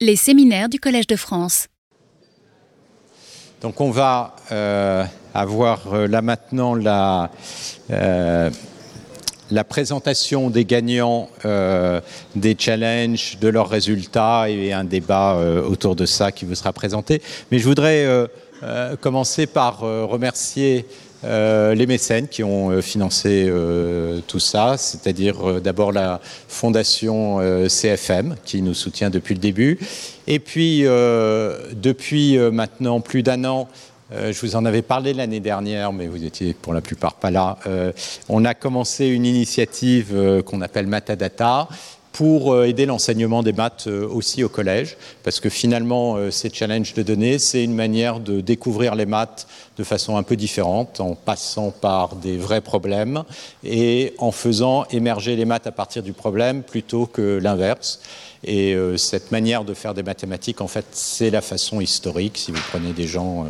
Les séminaires du Collège de France. Donc on va euh, avoir euh, là maintenant la, euh, la présentation des gagnants des challenges, de leurs résultats et un débat autour de ça qui vous sera présenté. Mais je voudrais commencer par remercier euh, les mécènes qui ont euh, financé euh, tout ça, c'est-à-dire d'abord la fondation CFM qui nous soutient depuis le début, et puis depuis maintenant plus d'un an, je vous en avais parlé l'année dernière, mais vous étiez pour la plupart pas là. on a commencé une initiative qu'on appelle Matadata, pour euh, aider l'enseignement des maths euh, aussi au collège, parce que finalement, euh, ces challenges de données, c'est une manière de découvrir les maths de façon un peu différente, en passant par des vrais problèmes et en faisant émerger les maths à partir du problème plutôt que l'inverse. Et cette manière de faire des mathématiques, en fait, c'est la façon historique. Si vous prenez des gens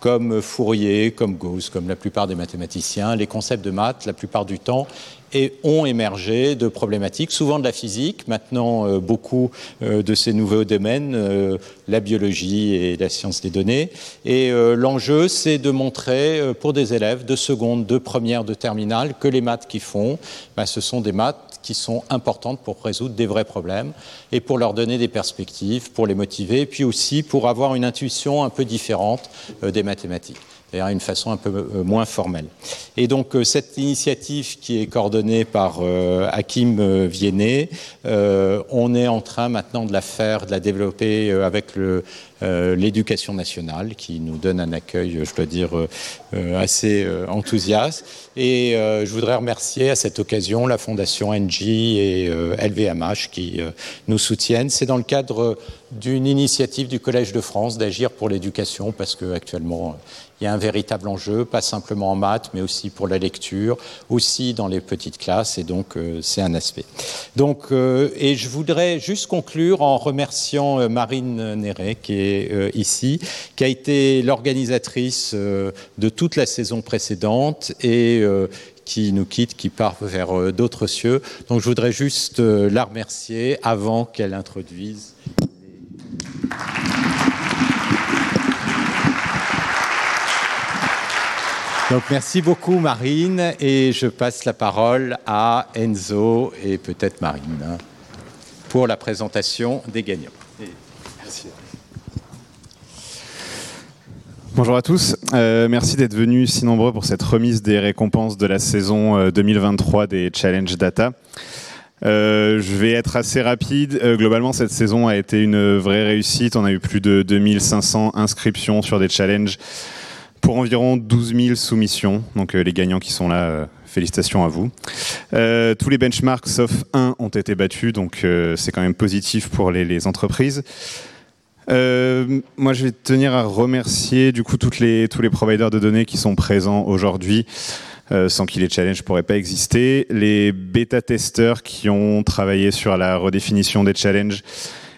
comme Fourier, comme Gauss, comme la plupart des mathématiciens, les concepts de maths, la plupart du temps, et ont émergé de problématiques, souvent de la physique, maintenant euh, beaucoup euh, de ces nouveaux domaines, euh, la biologie et la science des données. Et l'enjeu, c'est de montrer pour des élèves de seconde, de première, de terminale, que les maths qu'ils font, bah, ce sont des maths qui sont importantes pour résoudre des vrais problèmes et pour leur donner des perspectives, pour les motiver, et puis aussi pour avoir une intuition un peu différente des mathématiques d'ailleurs une façon un peu euh, moins formelle. Et donc euh, cette initiative qui est coordonnée par euh, Hakim Viennet, on est en train maintenant de la faire, de la développer avec l'éducation nationale qui nous donne un accueil, je dois dire, assez enthousiaste. Et je voudrais remercier à cette occasion la Fondation NG et LVMH qui nous soutiennent. C'est dans le cadre d'une initiative du Collège de France d'agir pour l'éducation parce qu'actuellement, il y a un véritable enjeu, pas simplement en maths, mais aussi pour la lecture, aussi dans les petites classes, et donc euh, c'est un aspect. Donc, euh, et je voudrais juste conclure en remerciant euh, Marine Néret, qui est ici, qui a été l'organisatrice de toute la saison précédente et qui nous quitte, qui part vers d'autres cieux. Donc je voudrais juste la remercier avant qu'elle introduise. Donc merci beaucoup Marine et je passe la parole à Enzo et peut-être Marine hein, pour la présentation des gagnants. Merci. Bonjour à tous, euh, merci d'être venus si nombreux pour cette remise des récompenses de la saison 2023 euh, des Challenge Data. Euh, je vais être assez rapide. globalement, cette saison a été une vraie réussite. On a eu plus de 2500 inscriptions sur des challenges pour environ 12 000 soumissions. Donc les gagnants qui sont là, félicitations à vous. Tous les benchmarks sauf un ont été battus, donc c'est quand même positif pour les, entreprises. Moi, je vais tenir à remercier du coup toutes les, tous les providers de données qui sont présents aujourd'hui. sans qui les challenges pourraient pas exister, les bêta-testeurs qui ont travaillé sur la redéfinition des challenges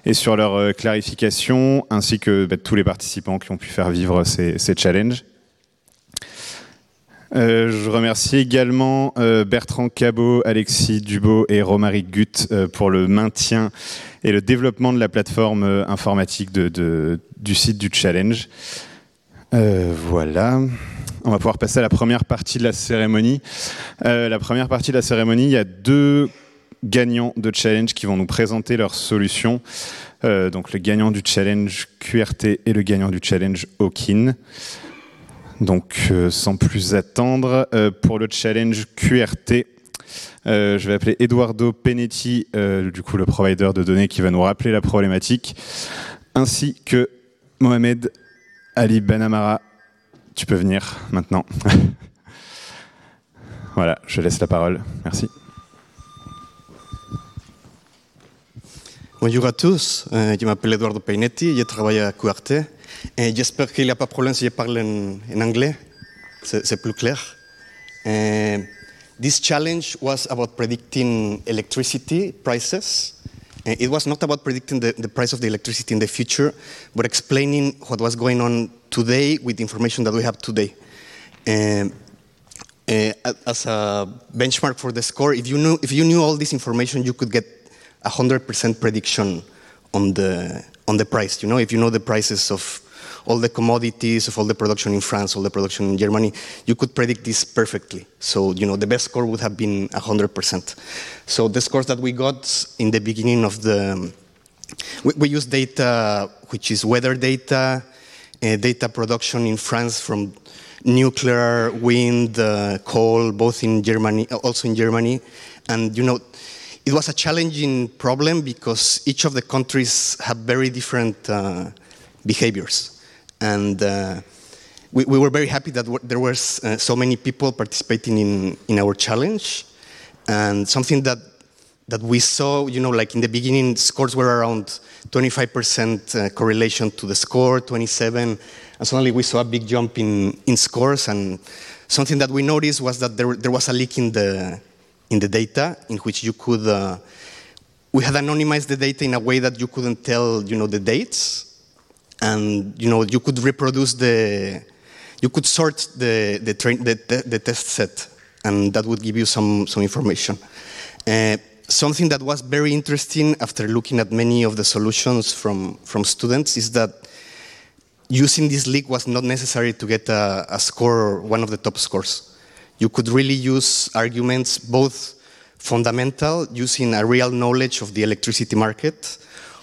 et sur leur clarification, ainsi que bah, tous les participants qui ont pu faire vivre ces, ces challenges. Euh, je remercie également euh, Bertrand Cabot, Alexis Dubot et Romaric Gut euh, pour le maintien et le développement de la plateforme informatique du site du challenge. voilà. On va pouvoir passer à la première partie de la cérémonie. la première partie de la cérémonie, il y a deux gagnants de challenge qui vont nous présenter leurs solutions. donc le gagnant du challenge QRT et le gagnant du challenge Hawkin. Donc, euh, sans plus attendre, euh, pour le challenge QRT, euh, je vais appeler Eduardo Penetti, du coup le provider de données qui va nous rappeler la problématique, ainsi que Mohamed Ali Benamara. Tu peux venir maintenant. voilà, je laisse la parole. Merci. Bonjour à tous, je m'appelle Eduardo Peinetti, je travaille à QRT. Et j'espère qu'il n'y a pas de problème si je parle en, en anglais. C'est plus clair. Uh, this challenge was about predicting electricity prices. Uh, it was not about predicting the, the, price of the electricity in the future, but explaining what was going on today with the information that we have today. Uh, as a benchmark for the score, if you, knew, if you knew all this information, you could get a 100% prediction on the, on the price. You know, if you know the prices of all the commodities, of all the production in France, all the production in Germany, you could predict this perfectly. So, you know, the best score would have been 100%. So the scores that we got in the beginning of the, we, we use data which is weather data, uh, data production in France from nuclear, wind, uh, coal, both in Germany, also in Germany. And, you know, it was a challenging problem because each of the countries have very different uh, behaviors. And uh, we, we, were very happy that there were uh, so many people participating in, in our challenge. And something that, that we saw, you know, like in the beginning, scores were around 25% uh, correlation to the score, 27, and suddenly we saw a big jump in, in scores. And something that we noticed was that there, there was a leak in the, in the data in which you could, uh, we had anonymized the data in a way that you couldn't tell, you know, the dates. And, you know, you could reproduce the, you could sort the, the, train, the, the, the test set, and that would give you some, some information. Uh, something that was very interesting after looking at many of the solutions from, from students is that using this leak was not necessary to get a, a score, one of the top scores you could really use arguments both fundamental, using a real knowledge of the electricity market,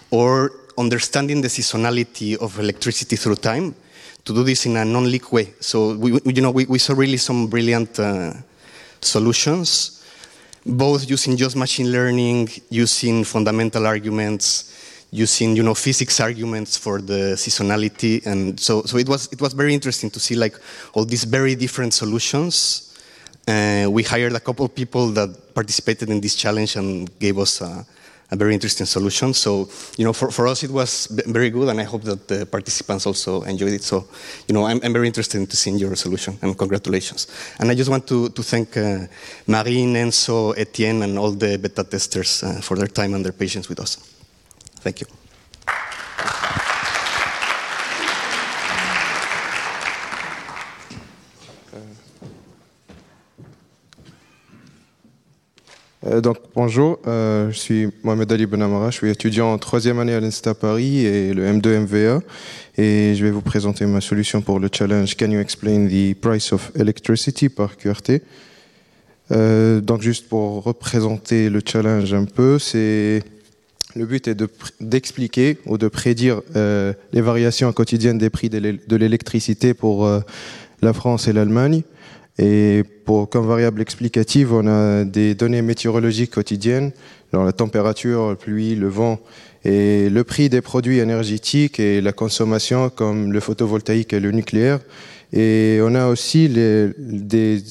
or understanding the seasonality of electricity through time, to do this in a non-leak way. So we, you know, we, we saw really some brilliant uh, solutions, both using just machine learning, using fundamental arguments, using you know physics arguments for the seasonality, and so so it was it was very interesting to see like all these very different solutions uh, we hired a couple of people that participated in this challenge and gave us a, a very interesting solution. So, you know, for, for us it was very good, and I hope that the participants also enjoyed it. So, you know, I'm, I'm very interested in seeing your solution, and congratulations. And I just want to, to thank uh, Marine, Enzo, Etienne, and all the beta testers uh, for their time and their patience with us. Thank you. Euh, donc bonjour, euh, je suis Mohamed Ali Benamara, je suis étudiant en troisième année à l'Insta Paris et le M2 MVA et je vais vous présenter ma solution pour le challenge Can you explain the price of electricity par QRT euh, Donc juste pour représenter le challenge un peu, c'est le but est d'expliquer ou de prédire les variations quotidiennes des prix de l'électricité pour la France et l'Allemagne. Et pour, comme variable explicative, on a des données météorologiques quotidiennes, dans la température, la pluie, le vent, et le prix des produits énergétiques et la consommation, comme le photovoltaïque et le nucléaire. Et on a aussi des,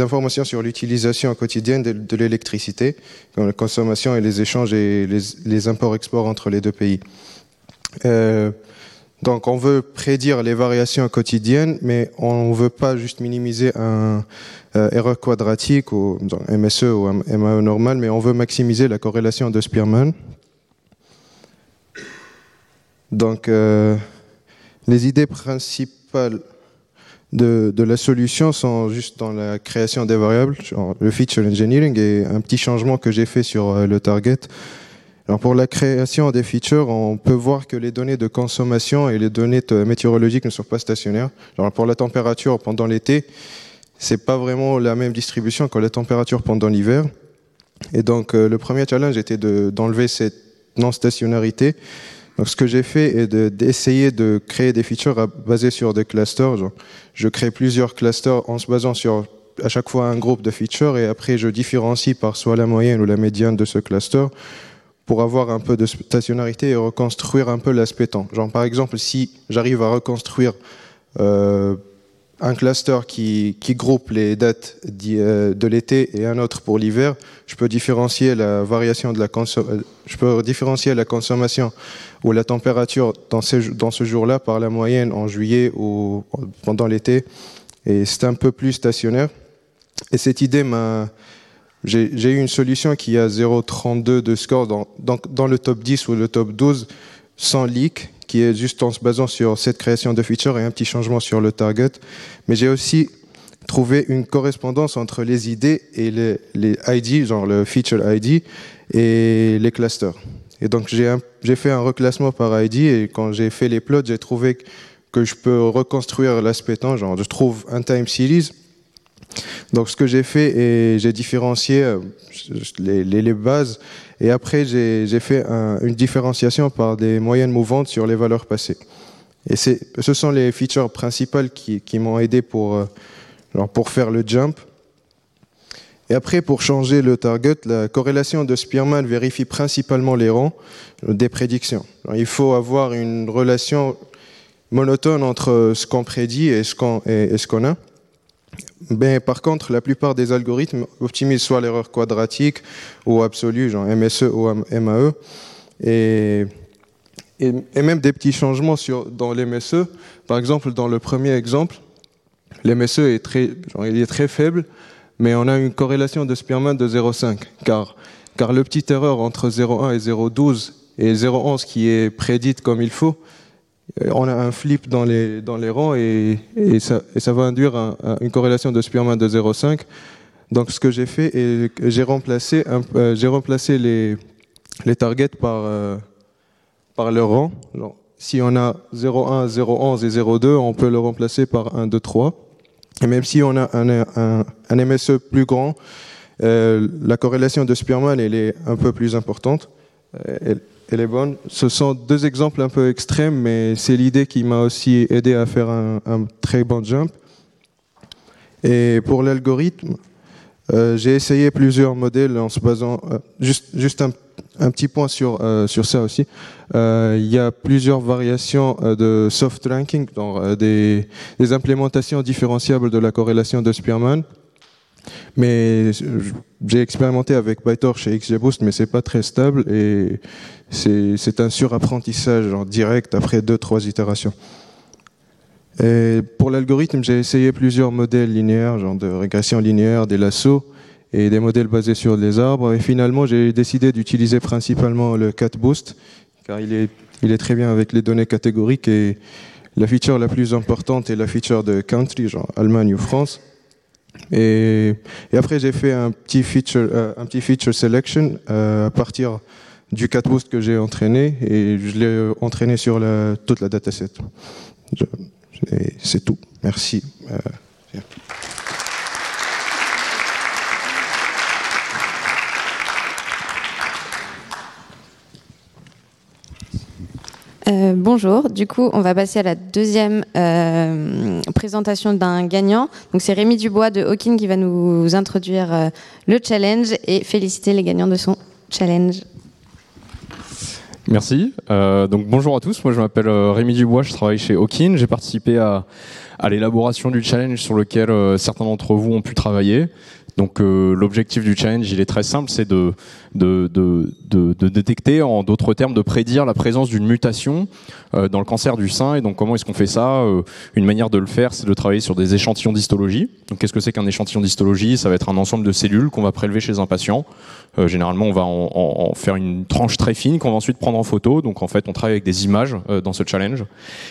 informations sur l'utilisation quotidienne de, l'électricité, comme la consommation et les échanges et les, les imports-exports entre les deux pays. Euh, donc on veut prédire les variations quotidiennes, mais on ne veut pas juste minimiser un euh, erreur quadratique ou MSE ou MAE normal, mais on veut maximiser la corrélation de Spearman. Donc euh, les idées principales de, la solution sont juste dans la création des variables, le feature engineering et un petit changement que j'ai fait sur euh, le target pour la création des features, on peut voir que les données de consommation et les données météorologiques ne sont pas stationnaires. pour la température pendant l'été, c'est pas vraiment la même distribution que la température pendant l'hiver. Et donc euh, le premier challenge était d'enlever cette non-stationnarité. Donc ce que j'ai fait est d'essayer de, créer des features basées sur des clusters. je crée plusieurs clusters en se basant sur à chaque fois un groupe de features et après je différencie par soit la moyenne ou la médiane de ce cluster pour avoir un peu de stationnarité et reconstruire un peu l'aspect temps. Genre par exemple, si j'arrive à reconstruire euh, un cluster qui, qui, groupe les dates euh, de l'été et un autre pour l'hiver, je peux différencier la variation de la consommation ou la température dans ce jour-là par la moyenne en juillet ou pendant l'été. Et c'est un peu plus stationnaire. Et cette idée m'a j'ai eu une solution qui a 0,32 de score dans, le top 10 ou le top 12 sans leak, qui est juste en se basant sur cette création de feature et un petit changement sur le target. Mais j'ai aussi trouvé une correspondance entre les idées et les, les ID, genre le feature ID, et les clusters. Et donc j'ai fait un reclassement par ID et quand j'ai fait les plots, j'ai trouvé que je peux reconstruire l'aspect temps, genre je trouve un time series. Donc ce que j'ai fait, et j'ai différencié euh, les, bases, et après j'ai fait une différenciation par des moyennes mouvantes sur les valeurs passées. Et ce sont les features principales qui, m'ont aidé pour, euh, pour faire le jump. Et après, pour changer le target, la corrélation de Spearman vérifie principalement les rangs des prédictions. il faut avoir une relation monotone entre ce qu'on prédit et ce qu'on a. Mais par contre, la plupart des algorithmes optimisent soit l'erreur quadratique ou absolue, genre MSE ou MAE. Et, et, même des petits changements sur, dans l'MSE. Par exemple, dans le premier exemple, l'MSE est très, est très faible, mais on a une corrélation de Spearman de 0,5, car, car le petit erreur entre 0,1 et 0,12 et 0,11 qui est prédite comme il faut, on a un flip dans les, rangs et, ça, va induire une corrélation de Spearman de 0,5. Donc ce que j'ai fait, j'ai remplacé, euh, remplacé les, targets par, euh, leur rang. si on a 0,1, 0,11 et 0,2, on peut le remplacer par 1, 2, 3. Et même si on a un, MSE plus grand, euh, la corrélation de Spearman elle est un peu plus importante. Euh, elle, est bonne. Ce sont deux exemples un peu extrêmes, mais c'est l'idée qui m'a aussi aidé à faire un, très bon jump. Et pour l'algorithme, euh, j'ai essayé plusieurs modèles en se basant euh, juste, un petit point sur, euh, sur ça aussi. Il y a plusieurs variations de soft ranking, donc des, des, implémentations différenciables de la corrélation de Spearman. Mais j'ai expérimenté avec PyTorch et XGBoost, mais c'est pas très stable et c'est un surapprentissage en direct après deux trois itérations. Pour l'algorithme, j'ai essayé plusieurs modèles linéaires, genre de régression linéaire, des lassos, et des modèles basés sur les arbres. Et finalement, j'ai décidé d'utiliser principalement le cat boost, car il est, il est très bien avec les données catégoriques et la feature la plus importante est la feature de country, genre Allemagne ou France. Et, après, j'ai fait un petit feature, euh, un petit feature selection euh, à partir du cat boost que j'ai entraîné et je l'ai entraîné sur toute la dataset. C'est tout. Merci. Euh, Euh, bonjour, du coup on va passer à la deuxième euh, présentation d'un gagnant. Donc c'est Rémi Dubois de Hawking qui va nous introduire euh, le challenge et féliciter les gagnants de son challenge. Merci. donc bonjour à tous, moi je m'appelle Rémi Dubois, je travaille chez Hawking. J'ai participé à, à l'élaboration du challenge sur lequel certains d'entre vous ont pu travailler. Donc l'objectif du challenge, il est très simple, c'est de détecter, en d'autres termes, de prédire la présence d'une mutation euh, dans le cancer du sein. Et donc, comment est-ce qu'on fait ça euh, Une manière de le faire, c'est de travailler sur des échantillons d'histologie. Donc, qu'est-ce que c'est qu'un échantillon d'histologie? Ça va être un ensemble de cellules qu'on va prélever chez un patient. Euh, généralement, on va en, en, faire une tranche très fine qu'on va ensuite prendre en photo. Donc, en fait, on travaille avec des images euh, dans ce challenge.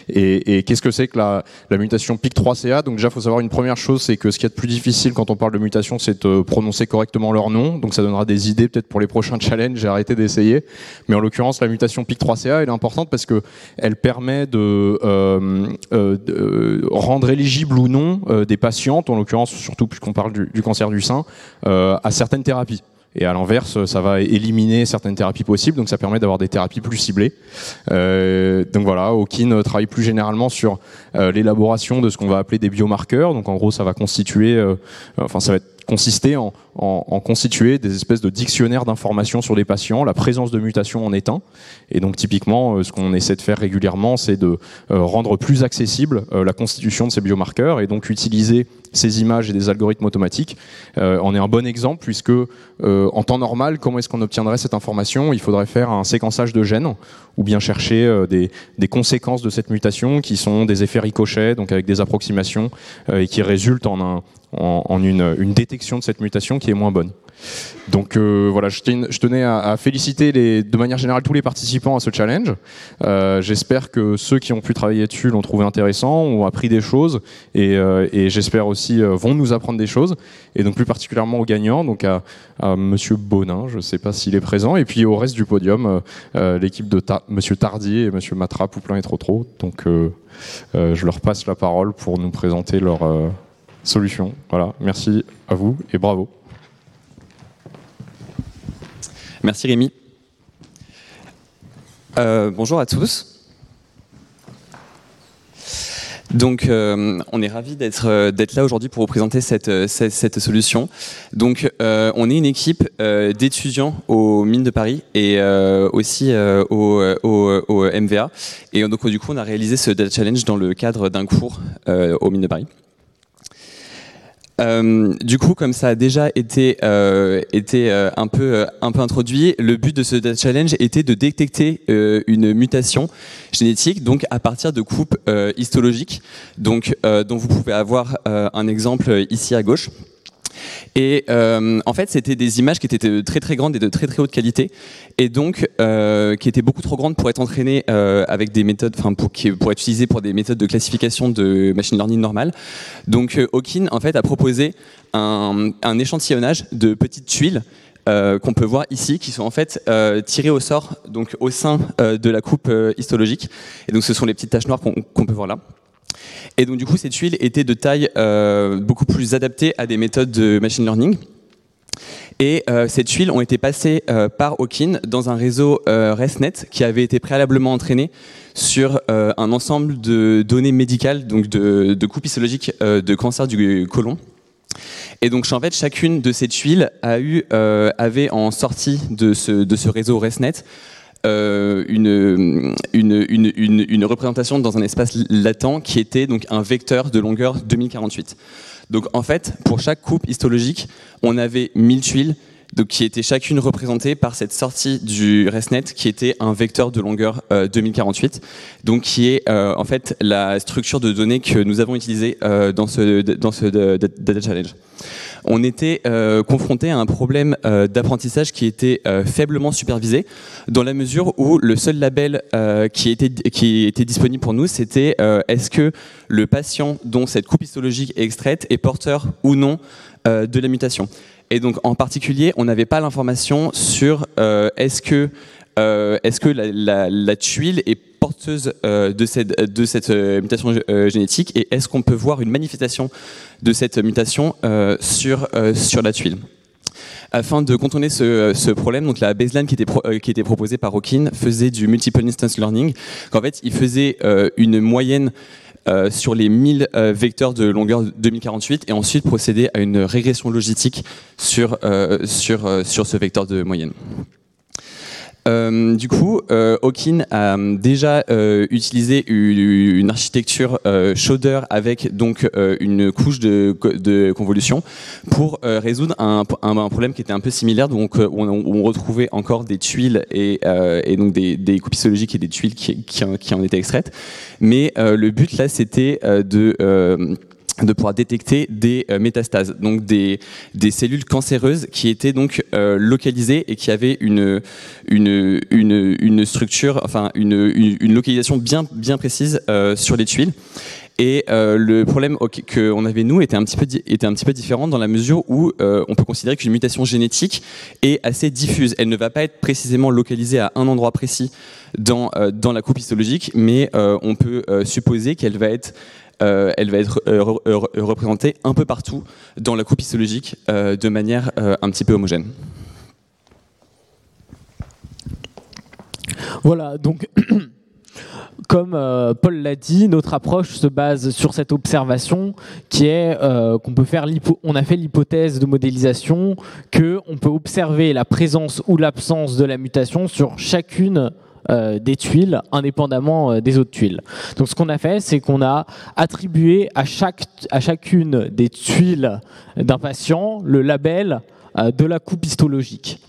Et, et qu'est-ce que c'est que la, la mutation PIC3CA Donc, déjà, il faut savoir une première chose, c'est que ce qui est de plus difficile quand on parle de mutation, c'est de prononcer correctement leur nom. Donc, ça donnera des idées peut-être pour les prochain challenge, j'ai arrêté d'essayer. Mais en l'occurrence, la mutation PIC3CA, elle est importante parce que elle permet de, euh, euh, de rendre éligible ou non euh, des patientes, en l'occurrence surtout puisqu'on parle du, cancer du sein, euh, à certaines thérapies. Et à l'inverse, ça va éliminer certaines thérapies possibles, donc ça permet d'avoir des thérapies plus ciblées. Euh, donc voilà, Hawking travaille plus généralement sur euh, l'élaboration de ce qu'on va appeler des biomarqueurs. Donc en gros, ça va constituer, euh, enfin ça va être consister en, constituer des espèces de dictionnaires d'informations sur les patients. La présence de mutations en est. Et donc typiquement, euh, ce qu'on essaie de faire régulièrement, c'est de euh, rendre plus accessible euh, la constitution de ces biomarqueurs et donc utiliser ces images et des algorithmes automatiques. on est un bon exemple puisque en temps normal, comment est-ce qu'on obtiendrait cette information? Il faudrait faire un séquençage de gènes ou bien chercher des, conséquences de cette mutation qui sont des effets ricochets, donc avec des approximations et qui résultent en un, en, une, détection de cette mutation qui est moins bonne. Donc euh, voilà, je tenais, à, féliciter de manière générale tous les participants à ce challenge. Euh, j'espère que ceux qui ont pu travailler dessus l'ont trouvé intéressant, ont appris des choses et, euh, j'espère aussi vont nous apprendre des choses. Et donc plus particulièrement aux gagnants, donc à, Monsieur Bonin, je ne sais pas s'il est présent, et puis au reste du podium, l'équipe de Monsieur Tardier et Monsieur Matra, Pouplin et Trop. Donc je leur passe la parole pour nous présenter leur solution. Voilà, merci à vous et bravo. Merci Rémi. Euh, bonjour à tous. Donc, euh, on est ravi d'être euh, d'être là aujourd'hui pour vous présenter cette, solution. Donc, on est une équipe d'étudiants aux mines de Paris et aussi au, au, au, MVA. Et donc, du coup, on a réalisé ce Data Challenge dans le cadre d'un cours aux mines de Paris. Euh, du coup, comme ça a déjà été, euh, été euh, un, peu, un peu introduit, le but de ce Data Challenge était de détecter une mutation génétique, donc à partir de coupes histologiques, donc, dont vous pouvez avoir un exemple ici à gauche. Et euh, en fait, c'était des images qui étaient très très grandes et de très très haute qualité, et donc euh, qui étaient beaucoup trop grandes pour être entraînées euh, avec des méthodes, enfin pour, être utilisées pour des méthodes de classification de machine learning normales. Donc Hawking en fait a proposé un échantillonnage de petites tuiles qu'on peut voir ici, qui sont en fait tirées au sort, donc au sein de la coupe histologique. Et donc ce sont les petites taches noires qu'on peut voir là. Et donc du coup, ces tuiles étaient de taille euh, beaucoup plus adaptée à des méthodes de machine learning. Et euh, ces tuiles ont été passées euh, par Hawking dans un réseau ResNet qui avait été préalablement entraîné sur un ensemble de données médicales, donc de, de coupes histologiques de cancer du côlon. Et donc en fait, chacune de ces tuiles a eu, avait en sortie de ce, réseau ResNet euh, une, une, représentation dans un espace latent qui était donc un vecteur de longueur 2048. Donc en fait, pour chaque coupe histologique, on avait 1000 tuiles donc, qui étaient chacune représentées par cette sortie du ResNet qui était un vecteur de longueur 2048, euh, donc qui est euh, en fait la structure de données que nous avons utilisée dans ce, dans ce Data Challenge on était euh, confronté à un problème euh, d'apprentissage qui était euh, faiblement supervisé, dans la mesure où le seul label qui, était, qui était disponible pour nous, c'était est-ce que le patient dont cette coupe histologique est extraite est porteur ou non de la mutation. Et donc en particulier, on n'avait pas l'information sur est-ce que, est-ce que la, tuile est porteuse de cette, de cette mutation génétique et est-ce qu'on peut voir une manifestation de cette mutation euh, sur, euh, sur la tuile? Afin de contourner ce, problème, donc la baseline qui était, euh, qui était proposée par Hawking faisait du multiple instance learning. En fait, il faisait une moyenne sur les 1000 vecteurs de longueur 2048 et ensuite procédait à une régression logistique sur, sur, sur ce vecteur de moyenne. Euh, du coup, euh, Hawking a déjà euh, utilisé une, architecture Shoulder avec donc une couche de, convolution pour résoudre un, problème qui était un peu similaire, on, retrouvait encore des tuiles et, donc des, copies zoologiques et des tuiles qui en étaient extraites. Mais le but là, c'était de de pouvoir détecter des euh, métastases, donc des, cellules cancéreuses qui étaient donc euh, localisées et qui avaient une, une, une, une structure, enfin une, une, localisation bien, bien précise euh, sur les tuiles. Et le problème qu'on avait nous était un petit peu était un petit peu différent dans la mesure où on peut considérer qu'une mutation génétique est assez diffuse. Elle ne va pas être précisément localisée à un endroit précis dans dans la coupe histologique, mais on peut supposer qu'elle va être euh, elle va être euh, représentée un peu partout dans la coupe histologique euh, de manière un petit peu homogène. Voilà, donc comme Paul l'a dit, notre approche se base sur cette observation qui est qu'on peut faire a fait l'hypothèse de modélisation que on peut observer la présence ou l'absence de la mutation sur chacune euh, des tuiles indépendamment euh, des autres tuiles. Donc ce qu'on a fait, c'est qu'on a attribué à, chacune des tuiles d'un patient le label euh, de la coupe histologique.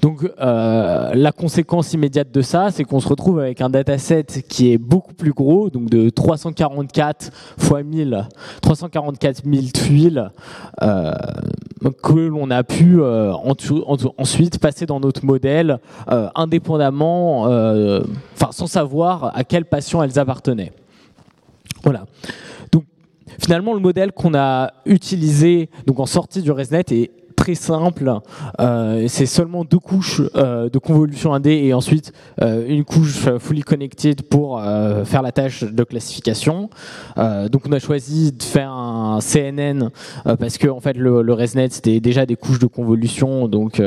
Donc euh, la conséquence immédiate de ça, c'est qu'on se retrouve avec un dataset qui est beaucoup plus gros, donc de 344 fois 1000, 344 000 tuiles euh, que l'on a pu euh, ensuite passer dans notre modèle indépendamment, enfin sans savoir à quel patient elles appartenaient. Voilà. Donc finalement, le modèle qu'on a utilisé donc en sortie du ResNet est très simple. Euh, c'est seulement deux couches euh, de convolution 1D et ensuite euh, une couche fully connected pour faire la tâche de classification. donc on a choisi de faire un CNN parce que en fait le, le ResNet c'était déjà des couches de convolution, donc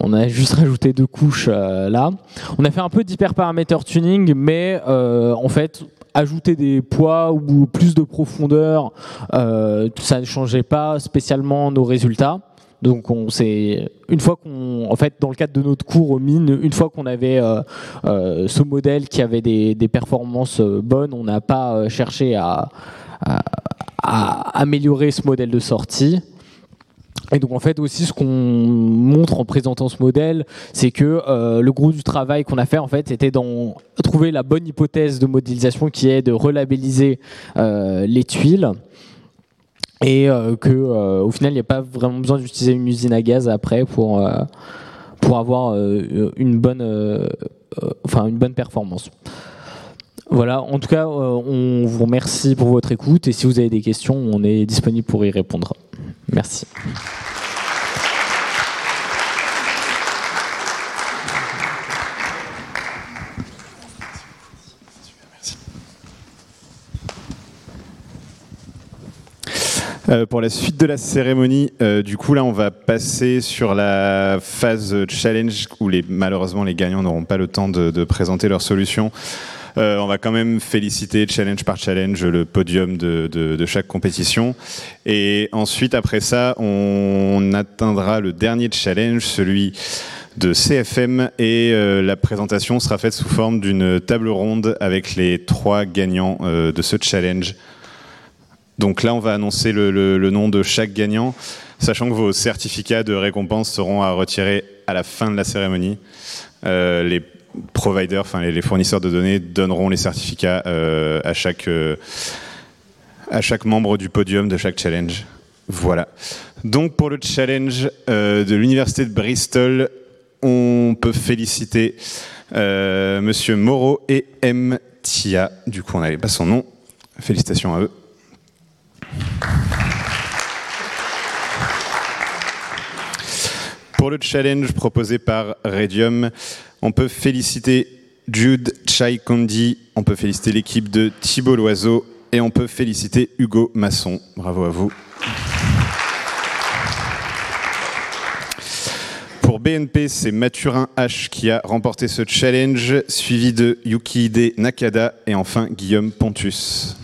on a juste rajouté deux couches là. On a fait un peu d'hyperparameter tuning, mais en fait ajouter des poids ou plus de profondeur, ça ne changeait pas spécialement nos résultats. Donc on une fois qu'on en fait dans le cadre de notre cours au mine, une fois qu'on avait euh, euh, ce modèle qui avait des, performances euh, bonnes, on n'a pas cherché à, améliorer ce modèle de sortie. Et donc en fait aussi ce qu'on montre en présentant ce modèle, c'est que le gros du travail qu'on a fait en fait était dans trouver la bonne hypothèse de modélisation qui est de relabelliser les tuiles et euh, euh, final il n'y a pas vraiment besoin d'utiliser une usine à gaz après pour euh, pour avoir une bonne enfin une bonne performance. Voilà, en tout cas, on vous remercie pour votre écoute et si vous avez des questions, on est disponible pour y répondre. Merci. Euh, pour la suite de la cérémonie, euh, du coup là on va passer sur la phase challenge où les, malheureusement les gagnants n'auront pas le temps de, présenter leurs solutions. Euh, on va quand même féliciter challenge par challenge le podium de, de, chaque compétition. Et ensuite, après ça, on atteindra le dernier challenge, celui de CFM, et la présentation sera faite sous forme d'une table ronde avec les trois gagnants de ce challenge. Donc là, on va annoncer le, nom de chaque gagnant, sachant que vos certificats de récompense seront à retirer à la fin de la cérémonie. Euh, les providers, les, fournisseurs de données donneront les certificats euh, à chaque euh, à chaque membre du podium de chaque challenge. Voilà. Donc pour le challenge de l'université de Bristol, on peut féliciter Monsieur Moreau et M. Tia. Du coup, on n'avait pas son nom. Félicitations à eux. Pour le challenge proposé par Radium, on peut féliciter Jude Chai-Kondi, on peut féliciter l'équipe de Thibault Loiseau et on peut féliciter Hugo Masson. Bravo à vous. Pour BNP, c'est Mathurin H qui a remporté ce challenge, suivi de Yukihide Nakada et enfin Guillaume Pontus.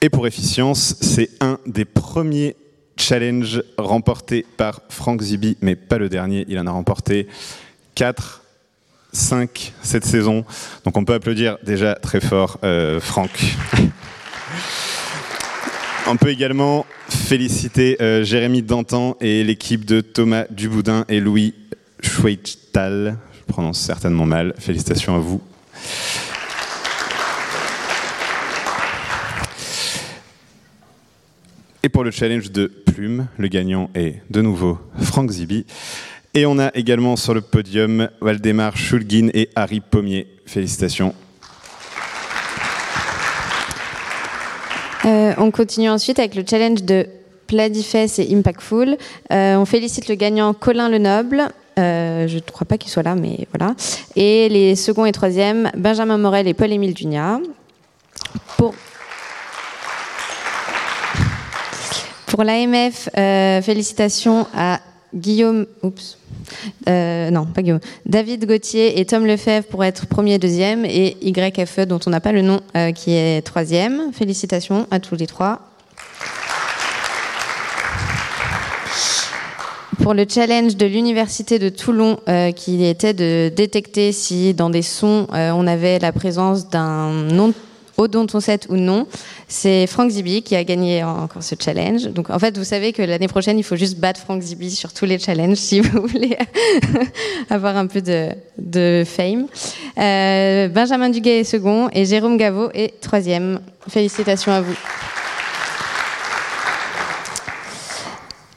Et pour efficience, c'est un des premiers challenges remportés par Frank Zibi, mais pas le dernier. Il en a remporté 4, 5 cette saison. Donc on peut applaudir déjà très fort euh, Franck. On peut également féliciter euh, Jérémy Dantan et l'équipe de Thomas Duboudin et Louis Schweital. Je prononce certainement mal. Félicitations à vous. Et pour le challenge de plume, le gagnant est de nouveau Franck Zibi. Et on a également sur le podium Waldemar Schulgin et Harry Pommier. Félicitations. Euh, on continue ensuite avec le challenge de Pladifest et Impactful. Euh, on félicite le gagnant Colin Lenoble. Euh, je ne crois pas qu'il soit là, mais voilà. Et les seconds et troisièmes, Benjamin Morel et Paul-Émile Dunia. Pour Pour l'AMF, euh, félicitations à Guillaume. Oups. Euh, non, pas Guillaume. David Gauthier et Tom Lefebvre pour être premier et deuxième, et YFE, dont on n'a pas le nom, euh, qui est troisième. Félicitations à tous les trois. Pour le challenge de l'Université de Toulon, qui était de détecter si dans des sons on avait la présence d'un nom Odonton 7 ou non, c'est Frank Zibi qui a gagné encore ce challenge. Donc en fait, vous savez que l'année prochaine, il faut juste battre Frank Zibi sur tous les challenges si vous voulez avoir un peu de, de fame. Euh, Benjamin Duguay est second et Jérôme Gaveau est troisième. Félicitations à vous.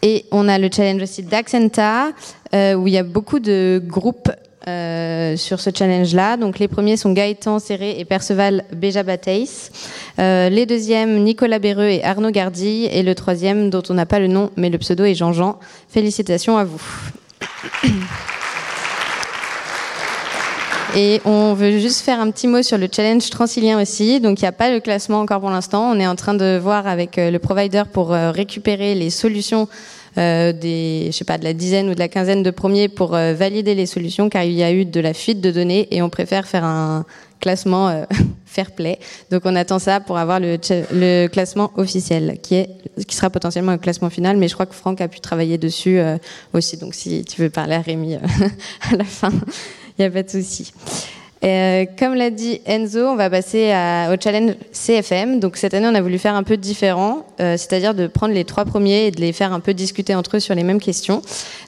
Et on a le challenge aussi d'Accenta, euh, où il y a beaucoup de groupes euh, sur ce challenge-là. Donc les premiers sont Gaëtan Serré et Perceval Béja-Bataïs. Euh, les deuxièmes, Nicolas Béreux et Arnaud Gardy. Et le troisième, dont on n'a pas le nom, mais le pseudo est Jean-Jean. Félicitations à vous. Et on veut juste faire un petit mot sur le challenge transilien aussi. Donc il n'y a pas le classement encore pour l'instant. On est en train de voir avec euh, le provider pour euh, récupérer les solutions des, je sais pas, de la dizaine ou de la quinzaine de premiers pour euh, valider les solutions, car il y a eu de la fuite de données et on préfère faire un classement euh, fair play. Donc on attend ça pour avoir le, le classement officiel, qui est, qui sera potentiellement un classement final. Mais je crois que Franck a pu travailler dessus euh, aussi. Donc si tu veux parler à Rémi euh, à la fin, il n'y a pas de souci. Euh, comme l'a dit Enzo, on va passer au challenge CFM. Donc cette année, on a voulu faire un peu différent, euh, c'est-à-dire de prendre les trois premiers et de les faire un peu discuter entre eux sur les mêmes questions.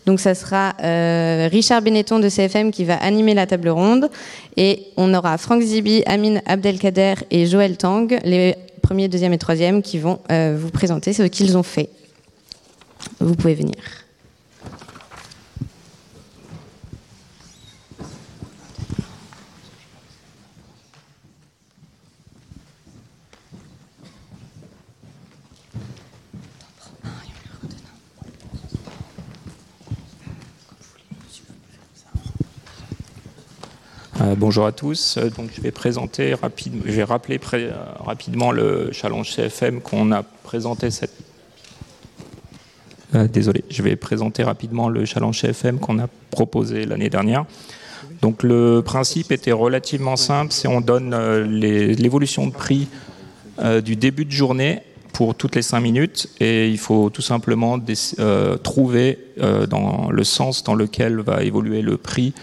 Donc ça sera euh, Richard Benetton de CFM qui va animer la table ronde et on aura Franck Zibi, Amine Abdelkader et Joël Tang, les premiers, deuxième et troisième, qui vont vous présenter ce qu'ils ont fait. Vous pouvez venir. Euh, bonjour à tous. Euh, Donc, je vais présenter rapide, je vais rappeler euh, rapidement le challenge CFM qu'on a présenté désolé, je vais présenter rapidement le challenge CFM qu'on a proposé l'année dernière. Donc, le principe était relativement simple, c'est on donne l'évolution de prix du début de journée pour toutes les 5 minutes et il faut tout simplement trouver dans le sens dans lequel va évoluer le prix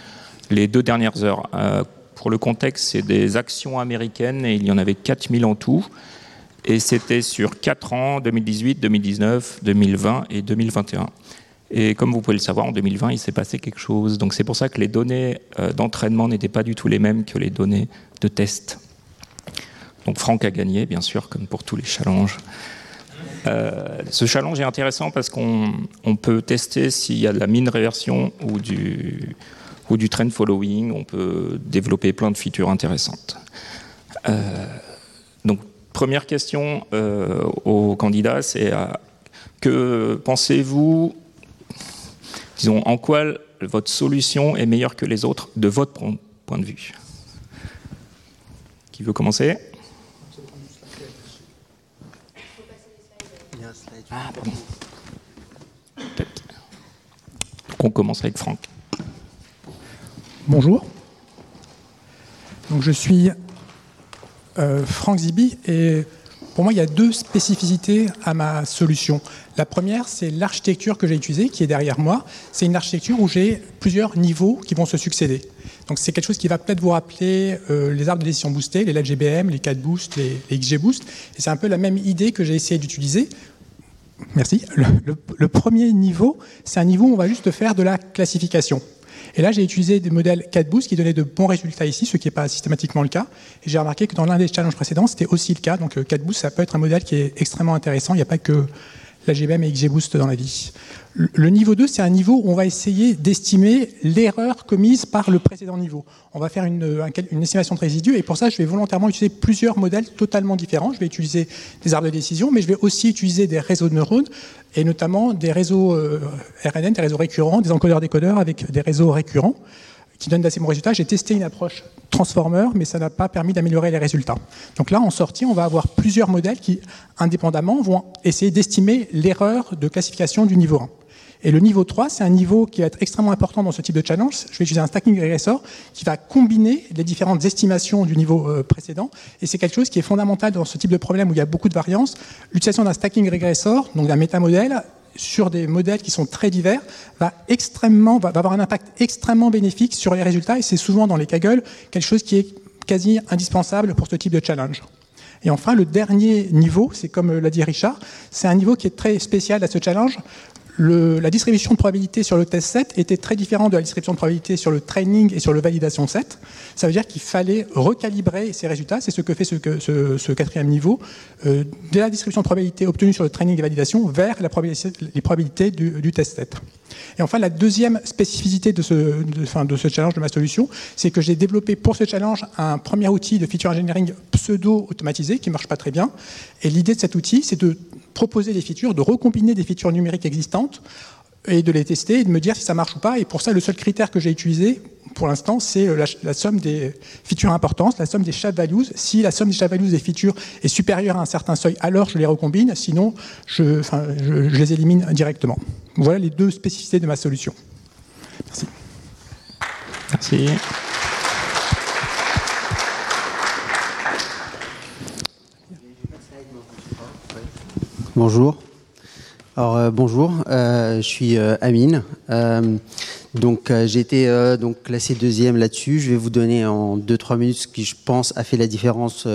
les deux dernières heures. Euh, pour le contexte, c'est des actions américaines et il y en avait 4000 en tout. Et c'était sur 4 ans, 2018, 2019, 2020 et 2021. Et comme vous pouvez le savoir, en 2020, il s'est passé quelque chose. Donc c'est pour ça que les données euh, d'entraînement n'étaient pas du tout les mêmes que les données de test. Donc Franck a gagné, bien sûr, comme pour tous les challenges. Euh, ce challenge est intéressant parce qu'on on peut tester s'il y a de la mine réversion ou du, ou du trend following. On peut développer plein de features intéressantes. Euh, donc, première question euh, aux candidats, c'est euh, que pensez-vous, disons, en quoi votre solution est meilleure que les autres de votre point- de vue? Qui veut commencer? Ah, pardon. Peut-être. Donc, on commence avec Franck. Bonjour. Donc je suis euh, Franck Zibi et pour moi il y a deux spécificités à ma solution. La première c'est l'architecture que j'ai utilisée qui est derrière moi. C'est une architecture où j'ai plusieurs niveaux qui vont se succéder. Donc c'est quelque chose qui va peut-être vous rappeler euh, les arbres de décision boostés, les LGBM, les 4 boost, les, les XG boost. Et c'est un peu la même idée que j'ai essayé d'utiliser. Merci. Le- le premier niveau, c'est un niveau où on va juste faire de la classification. Et là, j'ai utilisé des modèles 4 boost qui donnaient de bons résultats ici, ce qui n'est pas systématiquement le cas. Et j'ai remarqué que dans l'un des challenges précédents, c'était aussi le cas. Donc euh, 4 boost, ça peut être un modèle qui est extrêmement intéressant. Il n'y a pas que la GBM et XG Boost dans la vie. Le niveau 2, c'est un niveau où on va essayer d'estimer l'erreur commise par le précédent niveau. On va faire une, estimation de résidus et pour ça, je vais volontairement utiliser plusieurs modèles totalement différents. Je vais utiliser des arbres de décision, mais je vais aussi utiliser des réseaux de neurones et notamment des réseaux euh, RNN, des réseaux récurrents, des encodeurs-décodeurs avec des réseaux récurrents qui donnent d'assez bons résultats. J'ai testé une approche transformer, mais ça n'a pas permis d'améliorer les résultats. Donc là, en sortie, on va avoir plusieurs modèles qui, indépendamment, vont essayer d'estimer l'erreur de classification du niveau 1. Et le niveau 3, c'est un niveau qui va être extrêmement important dans ce type de challenge. Je vais utiliser un stacking regressor qui va combiner les différentes estimations du niveau euh, précédent. Et c'est quelque chose qui est fondamental dans ce type de problème où il y a beaucoup de variance. L'utilisation d'un stacking regressor, donc d'un métamodèle, sur des modèles qui sont très divers, va avoir un impact extrêmement bénéfique sur les résultats. Et c'est souvent dans les Kaggle quelque chose qui est quasi indispensable pour ce type de challenge. Et enfin, le dernier niveau, c'est comme l'a dit Richard, c'est un niveau qui est très spécial à ce challenge la distribution de probabilité sur le test set était très différente de la distribution de probabilité sur le training et sur le validation set. Ça veut dire qu'il fallait recalibrer ces résultats. C'est ce que fait ce, quatrième niveau, euh, de la distribution de probabilité obtenue sur le training et validation vers les probabilités du, test set. Et enfin, la deuxième spécificité de ce, de ce challenge de ma solution, c'est que j'ai développé pour ce challenge un premier outil de feature engineering pseudo-automatisé qui ne marche pas très bien. Et l'idée de cet outil, c'est de proposer des features, de recombiner des features numériques existantes et de les tester et de me dire si ça marche ou pas. Et pour ça, le seul critère que j'ai utilisé pour l'instant, c'est la, somme des features importantes, la somme des chat values. Si la somme des chat values des features est supérieure à un certain seuil, alors je les recombine, sinon je, je les élimine directement. Voilà les deux spécificités de ma solution. Merci. Merci. Bonjour. Alors euh, bonjour, euh, je suis euh, Amine. donc j'ai été donc classé deuxième là-dessus. Je vais vous donner en 2-3 minutes ce qui je pense a fait la différence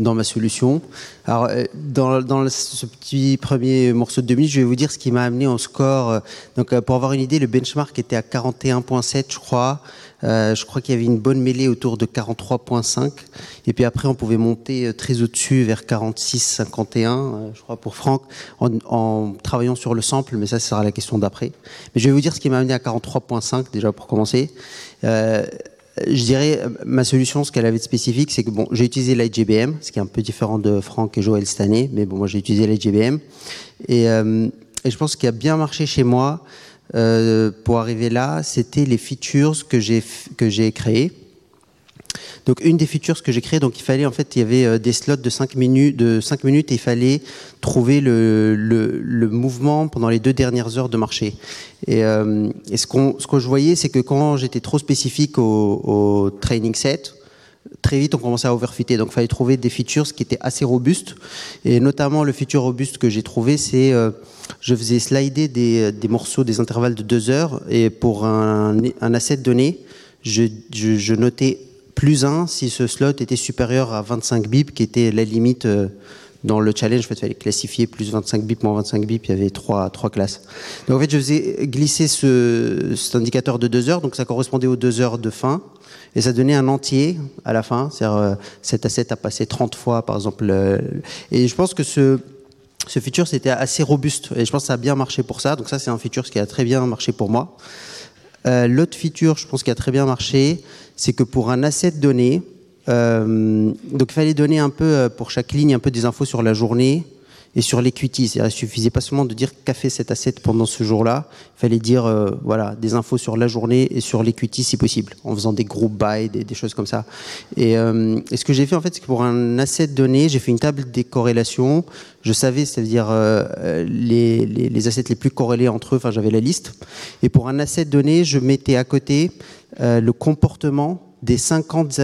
dans ma solution. Alors, dans, dans, ce petit premier morceau de 2 minutes, je vais vous dire ce qui m'a amené en score. Donc, pour avoir une idée, le benchmark était à 41.7, je crois. Euh, je crois qu'il y avait une bonne mêlée autour de 43.5. Et puis après, on pouvait monter euh, très au-dessus vers 46, 51, euh, je crois, pour Franck, en, travaillant sur le sample, mais ça, ce sera la question d'après. Mais je vais vous dire ce qui m'a amené à 43.5, déjà pour commencer. je dirais, ma solution, ce qu'elle avait de spécifique, c'est que bon, j'ai utilisé l'IGBM, ce qui est un peu différent de Franck et Joël cette année, mais bon, moi j'ai utilisé l'IGBM. Et je pense qu'il a bien marché chez moi, euh, pour arriver là, c'était les features que j'ai que j'ai créées. Donc une des features que j'ai créées, donc il fallait en fait, il y avait euh, des slots de 5 minutes, de 5 minutes et il fallait trouver le, le, mouvement pendant les deux dernières heures de marché. Et, euh, et ce, qu'on, ce que je voyais, c'est que quand j'étais trop spécifique au training set, très vite on commençait à overfitter. Donc il fallait trouver des features qui étaient assez robustes. Et notamment le feature robuste que j'ai trouvé, c'est euh, je faisais slider des, des, morceaux, des intervalles de deux heures. Et pour un, un asset donné, je, notais plus 1 si ce slot était supérieur à 25 bips, qui était la limite euh, dans le challenge. En fait, il fallait classifier plus 25 bips, moins 25 bips. Il y avait trois, trois classes. Donc en fait, je faisais glisser ce, cet indicateur de deux heures. Donc ça correspondait aux deux heures de fin. Et ça donnait un entier à la fin. C'est-à-dire, euh, cet asset a passé 30 fois, par exemple. Euh, et je pense que ce, ce feature, c'était assez robuste. Et je pense que ça a bien marché pour ça. Donc ça, c'est un feature qui a très bien marché pour moi. Euh, L'autre feature, je pense, qui a très bien marché, c'est que pour un asset donné, donc il fallait donner un peu, euh, pour chaque ligne, un peu des infos sur la journée, et sur l'equity. Il ne suffisait pas seulement de dire qu'a fait cet asset pendant ce jour-là. Il fallait dire euh, voilà, des infos sur la journée et sur l'equity si possible, en faisant des groupes buy, des, choses comme ça. Et, euh, ce que j'ai fait en fait, c'est que pour un asset donné, j'ai fait une table des corrélations. Je savais, c'est-à-dire euh, les, les, assets les plus corrélés entre eux, enfin j'avais la liste. Et pour un asset donné, je mettais à côté euh, le comportement des 50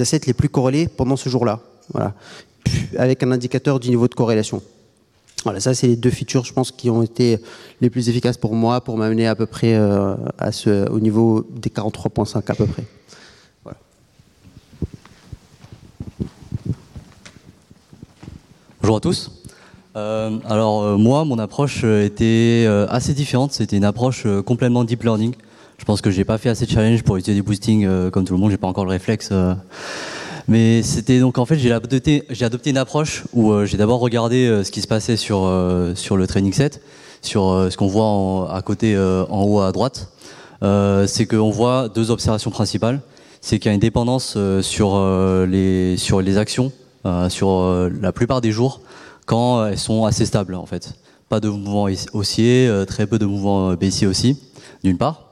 assets les plus corrélés pendant ce jour-là. Voilà. Avec un indicateur du niveau de corrélation. Voilà, ça c'est les deux features, je pense, qui ont été les plus efficaces pour moi pour m'amener à peu près euh, au niveau des 43.5 à peu près. Bonjour à tous. Euh, alors euh, moi, mon approche était euh, assez différente. C'était une approche euh, complètement deep learning. Je pense que j'ai pas fait assez de challenge pour utiliser du boosting comme tout le monde. J'ai pas encore le réflexe mais c'était donc en fait j'ai adopté, adopté une approche où euh, j'ai d'abord regardé euh, ce qui se passait sur, euh, sur le training set, sur ce qu'on voit en, à côté en haut à droite. c'est qu'on voit deux observations principales. C'est qu'il y a une dépendance sur, les, sur les actions, sur la plupart des jours, quand elles sont assez stables en fait. Pas de mouvement haussier, très peu de mouvements baissiers aussi, d'une part.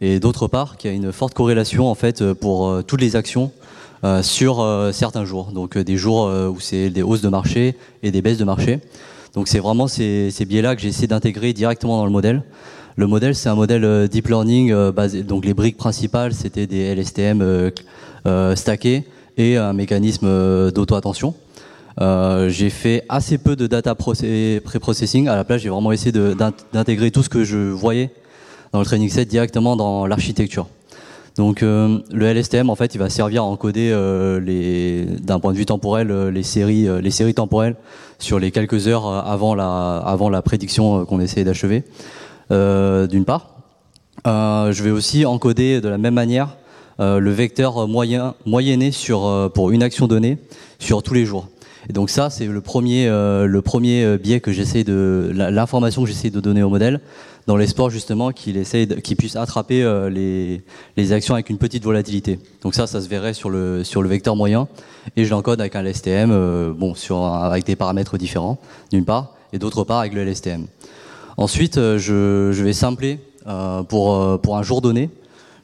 Et d'autre part, qu'il y a une forte corrélation en fait pour toutes les actions euh, sur euh, certains jours. Donc euh, des jours où c'est des hausses de marché et des baisses de marché. Donc c'est vraiment ces, ces biais-là que j'ai essayé d'intégrer directement dans le modèle. Le modèle, c'est un modèle deep learning basé. Donc les briques principales, c'était des LSTM euh, stackés et un mécanisme d'auto-attention. Euh, j'ai fait assez peu de data pré-processing. À la place, j'ai vraiment essayé d'intégrer tout ce que je voyais dans le training set directement dans l'architecture. Donc le LSTM en fait il va servir à encoder les d'un point de vue temporel les séries les séries temporelles sur les quelques heures avant la avant la prédiction qu'on essaie d'achever d'une part. je vais aussi encoder de la même manière le vecteur moyen moyenné sur pour une action donnée sur tous les jours. Et donc ça, c'est le premier, euh, le premier biais que j'essaie de, l'information que j'essaie de donner au modèle, dans l'espoir justement qu'il essaye, qu'il puisse attraper euh, les, les actions avec une petite volatilité. Donc ça, ça se verrait sur le sur le vecteur moyen, et je l'encode avec un LSTM, euh, bon, sur avec des paramètres différents, d'une part, et d'autre part avec le LSTM. Ensuite, je, je vais sampler pour pour un jour donné,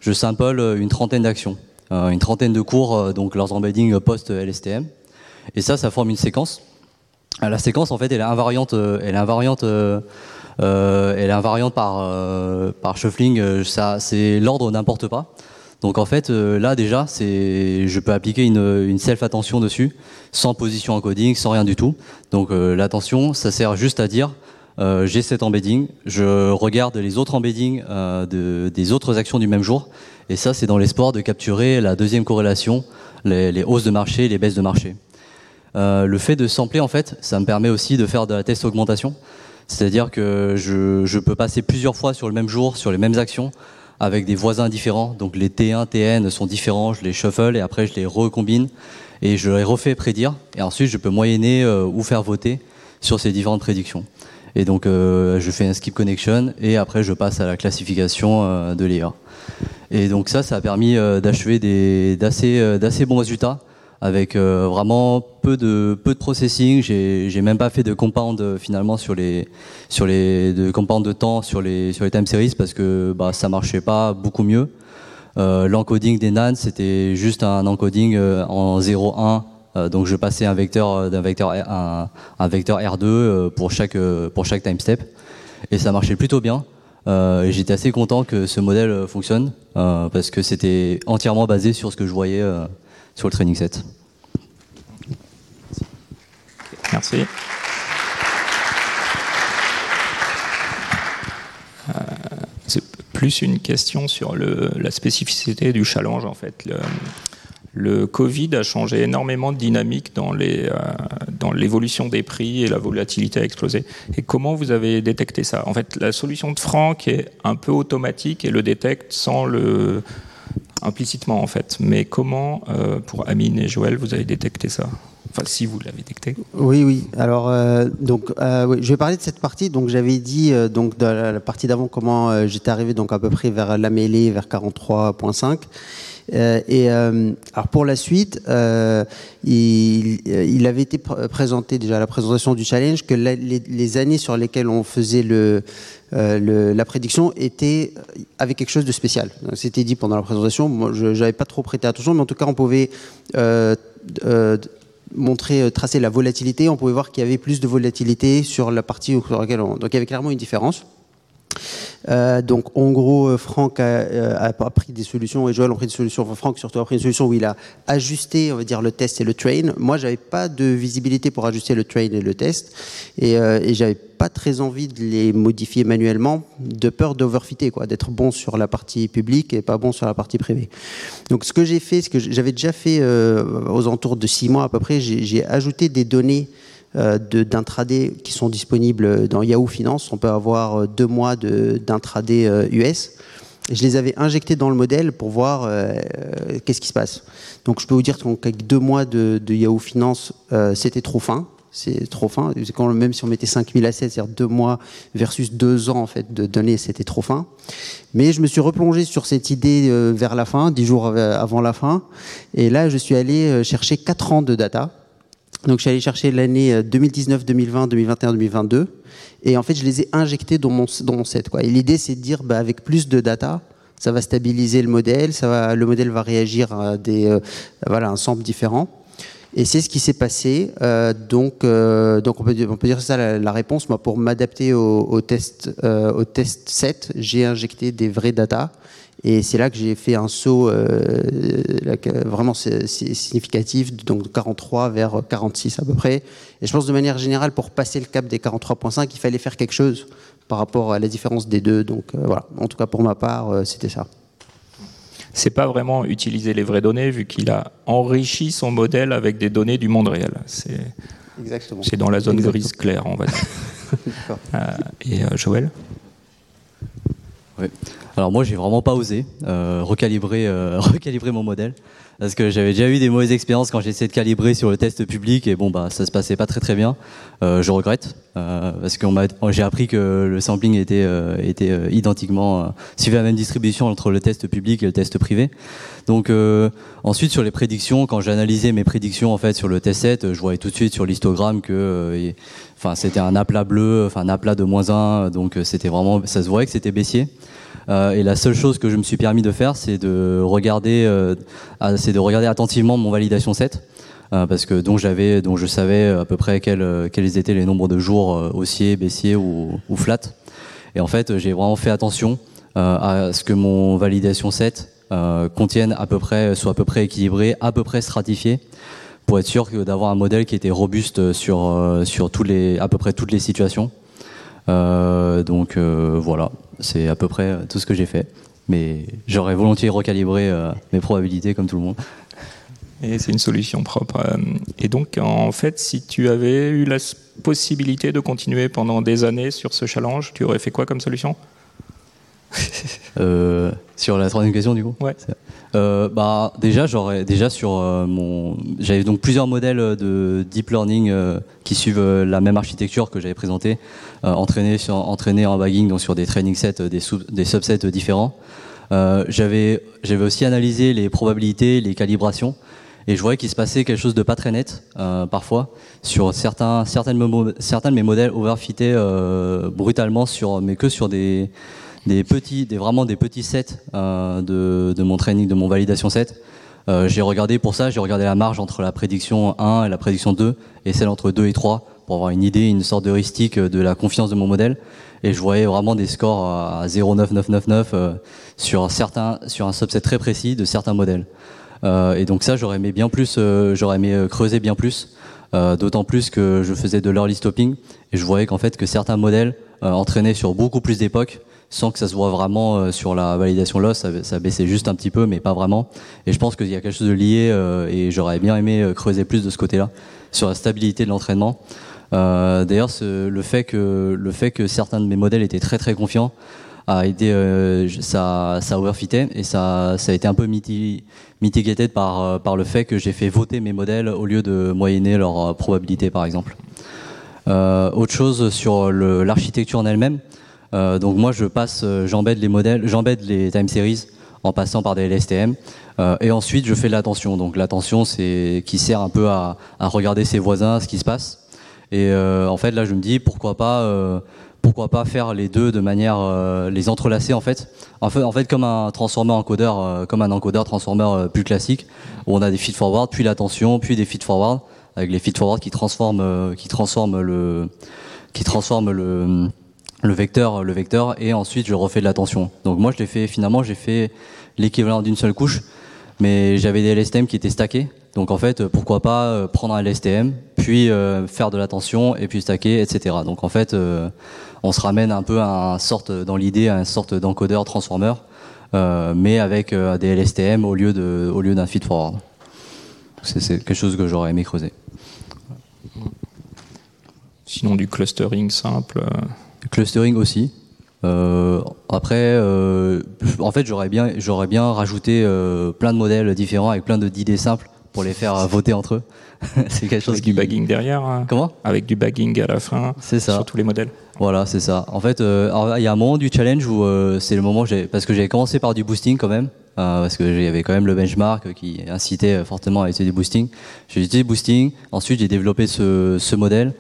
je sample une trentaine d'actions, une trentaine de cours, donc leurs embeddings post LSTM. Et ça, ça forme une séquence. Euh, la séquence, en fait, elle est invariante, euh, elle est invariante, euh, elle est invariante par par shuffling. ça, c'est l'ordre n'importe pas. Donc en fait, là déjà, c'est, je peux appliquer une, une self-attention dessus, sans position encoding, sans rien du tout. Donc l'attention, ça sert juste à dire, j'ai cet embedding, je regarde les autres embeddings de, des autres actions du même jour, et ça, c'est dans l'espoir de capturer la deuxième corrélation, les, les hausses de marché, les baisses de marché. Euh, le fait de sampler, en fait, ça me permet aussi de faire de la test augmentation. C'est-à-dire que je, je, peux passer plusieurs fois sur le même jour, sur les mêmes actions, avec des voisins différents. Donc les T1, TN sont différents, je les shuffle et après je les recombine et je les refais prédire. Et ensuite, je peux moyenner euh, ou faire voter sur ces différentes prédictions. Et donc, euh, je fais un skip connection et après, je passe à la classification euh, de l'IA. Et donc ça, ça a permis d'achever d'assez bons résultats avec euh, vraiment peu de peu de processing. J'ai même pas fait de compound euh, finalement sur les sur les de compound de temps sur les sur les time series parce que bah ça marchait pas beaucoup mieux. Euh, L'encoding des NAND c'était juste un encoding euh, en 0,1 donc je passais un vecteur d'un vecteur un, un, vecteur R2 pour chaque pour chaque time step et ça marchait plutôt bien. Euh, J'étais assez content que ce modèle fonctionne euh, parce que c'était entièrement basé sur ce que je voyais sur le training set. Merci. Euh, c'est plus une question sur la spécificité du challenge en fait. Le, Covid a changé énormément de dynamique euh, dans l'évolution des prix et la volatilité a explosé. Et comment vous avez détecté ça? En fait, la solution de Franck est un peu automatique et le détecte sans le implicitement en fait. Mais comment, euh, pour Amine et Joël, vous avez détecté ça? Si vous l'avez détecté. Oui, oui. Alors, euh, donc, euh, je vais parler de cette partie. Donc, j'avais dit donc dans la partie d'avant comment j'étais arrivé donc à peu près vers la mêlée, vers 43.5. Euh, et euh, alors pour la suite, euh, il, avait été pr présenté déjà à la présentation du challenge que les, années sur lesquelles on faisait le, la prédiction étaient avec quelque chose de spécial. C'était dit pendant la présentation. Moi, je n'avais pas trop prêté attention, mais en tout cas, on pouvait montrer, tracer la volatilité. On pouvait voir qu'il y avait plus de volatilité sur la partie sur laquelle on... Donc il y avait clairement une différence. Euh, donc en gros, euh, Franck a, euh, pris des solutions et Joël a pris des solutions. Enfin, Franck surtout a pris une solution où il a ajusté, on va dire, le test et le train. Moi, j'avais pas de visibilité pour ajuster le train et le test, et, euh, et j'avais pas très envie de les modifier manuellement, de peur d'overfitter, quoi, d'être bon sur la partie publique et pas bon sur la partie privée. Donc, ce que j'ai fait, ce que j'avais déjà fait aux alentours de six mois à peu près, j'ai ajouté des données d'intraday qui sont disponibles dans Yahoo Finance. On peut avoir euh, deux mois d'intraday US. Euh, je les avais injectés dans le modèle pour voir euh, qu'est-ce qui se passe. Donc je peux vous dire qu'avec deux mois de, de Yahoo Finance, euh, c'était trop fin. C'est trop fin. Quand, même si on mettait 5000 assets, c'est-à-dire deux mois versus deux ans en fait de données, c'était trop fin. Mais je me suis replongé sur cette idée euh, vers la fin, dix jours avant la fin. Et là, je suis allé chercher quatre ans de data donc je suis allé chercher l'année 2019, 2020, 2021, 2022. Et en fait, je les ai injectés dans mon, dans mon set. Quoi. Et l'idée, c'est de dire, bah, avec plus de data, ça va stabiliser le modèle, ça va, le modèle va réagir à des, euh, voilà, un sample différent. Et c'est ce qui s'est passé. Euh, donc, euh, donc on peut, on peut dire ça la, réponse. Moi, pour m'adapter au, au, test, euh, au test set, j'ai injecté des vraies data. Et c'est là que j'ai fait un saut euh, vraiment significatif, donc de 43 vers 46 à peu près. Et je pense de manière générale, pour passer le cap des 43.5, il fallait faire quelque chose par rapport à la différence des deux. Donc euh, voilà, en tout cas pour ma part, euh, c'était ça. c'est pas vraiment utiliser les vraies données vu qu'il a enrichi son modèle avec des données du monde réel. C'est Exactement. c'est dans la zone Exactement. grise claire, on va dire. Euh, et euh, Joël? Oui. Alors moi, j'ai vraiment pas osé euh, recalibrer, euh, recalibrer mon modèle parce que j'avais déjà eu des mauvaises expériences quand j'ai essayé de calibrer sur le test public et bon bah ça se passait pas très très bien. Euh, je regrette euh, parce que j'ai appris que le sampling était, euh, était euh, identiquement euh, suivait la même distribution entre le test public et le test privé. Donc euh, ensuite sur les prédictions, quand j'ai analysé mes prédictions en fait sur le test set, je voyais tout de suite sur l'histogramme que enfin c'était un aplat bleu, enfin un aplat de moins 1, donc c'était vraiment ça se voyait que c'était baissier. Euh, et la seule chose que je me suis permis de faire, c'est de regarder, euh, c'est de regarder attentivement mon validation set, euh, parce que donc j'avais, donc je savais à peu près quels, euh, quels étaient les nombres de jours euh, haussiers, baissiers ou, ou flat. Et en fait, j'ai vraiment fait attention euh, à ce que mon validation set euh, contienne à peu près, soit à peu près équilibré, à peu près stratifié, pour être sûr d'avoir un modèle qui était robuste sur sur tous les, à peu près toutes les situations. Euh, donc euh, voilà, c'est à peu près tout ce que j'ai fait. Mais j'aurais volontiers recalibré euh, mes probabilités comme tout le monde. Et c'est une solution propre. Euh, Et donc, en fait, si tu avais eu la possibilité de continuer pendant des années sur ce challenge, tu aurais fait quoi comme solution? Euh, sur la troisième question, du coup Ouais. Euh, bah, déjà, j'aurais déjà sur euh, mon, j'avais donc plusieurs modèles de deep learning euh, qui suivent la même architecture que j'avais présenté, euh, entraînés sur, entraînés en bagging donc sur des training sets, des, sub- des subsets différents. Euh, j'avais, j'avais aussi analysé les probabilités, les calibrations, et je voyais qu'il se passait quelque chose de pas très net euh, parfois sur certains, certaines, certains de mes modèles overfitaient euh, brutalement sur, mais que sur des des petits, des, vraiment des petits sets euh, de, de mon training, de mon validation set. Euh, j'ai regardé pour ça, j'ai regardé la marge entre la prédiction 1 et la prédiction 2 et celle entre 2 et 3 pour avoir une idée, une sorte d'heuristique de la confiance de mon modèle. Et je voyais vraiment des scores à 0,9999 euh, sur certains, sur un subset très précis de certains modèles. Euh, et donc ça, j'aurais aimé bien plus, euh, j'aurais aimé euh, creuser bien plus. Euh, D'autant plus que je faisais de l'early stopping et je voyais qu'en fait que certains modèles euh, entraînaient sur beaucoup plus d'époques sans que ça se voit vraiment euh, sur la validation loss, ça, ça baissait juste un petit peu, mais pas vraiment. Et je pense qu'il y a quelque chose de lié, euh, et j'aurais bien aimé euh, creuser plus de ce côté-là, sur la stabilité de l'entraînement. Euh, D'ailleurs, le fait que le fait que certains de mes modèles étaient très très confiants a aidé, euh, ça, ça overfitait et ça, ça a été un peu miti- mitigated par euh, par le fait que j'ai fait voter mes modèles au lieu de moyenner leur probabilité, par exemple. Autre chose sur l'architecture en elle-même. Euh, donc moi, je passe, euh, j'embête les modèles, j'embête les time series en passant par des LSTM. Euh, et ensuite, je fais de l'attention. Donc l'attention, c'est qui sert un peu à, à regarder ses voisins, ce qui se passe. Et euh, en fait, là, je me dis pourquoi pas, euh, pourquoi pas faire les deux de manière les entrelacer en fait. En fait, en fait, comme un transformer encodeur, comme un encodeur transformer plus classique, où on a des feed forward, puis l'attention, puis des feed forward, avec les feed forward qui transforment, qui transforment le, qui transforment le le vecteur, le vecteur, et ensuite je refais de l'attention. Donc moi je l'ai fait finalement j'ai fait l'équivalent d'une seule couche, mais j'avais des LSTM qui étaient stackés. Donc en fait pourquoi pas euh, prendre un LSTM, puis euh, faire de l'attention et puis stacker, etc. Donc en fait euh, on se ramène un peu à un sorte dans l'idée à une sorte d'encodeur transformer, euh, mais avec euh, des LSTM au lieu de au lieu d'un feed forward. C'est c'est quelque chose que j'aurais aimé creuser. Sinon, du clustering simple. Clustering aussi. Euh, après, euh, en fait, j'aurais bien, j'aurais bien rajouté euh, plein de modèles différents avec plein de- d'idées simples pour les faire voter entre eux. c'est quelque chose avec qui... du bagging derrière. hein. Comment? Avec du bagging à la fin. C'est ça. Sur tous les modèles. Voilà, c'est ça. En fait, euh, il y a un moment du challenge où euh, c'est le moment où j'ai, parce que j'avais commencé par du boosting quand même, euh, parce que j'avais quand même le benchmark qui incitait fortement à utiliser du boosting. J'ai utilisé du boosting. Ensuite, j'ai développé ce, ce modèle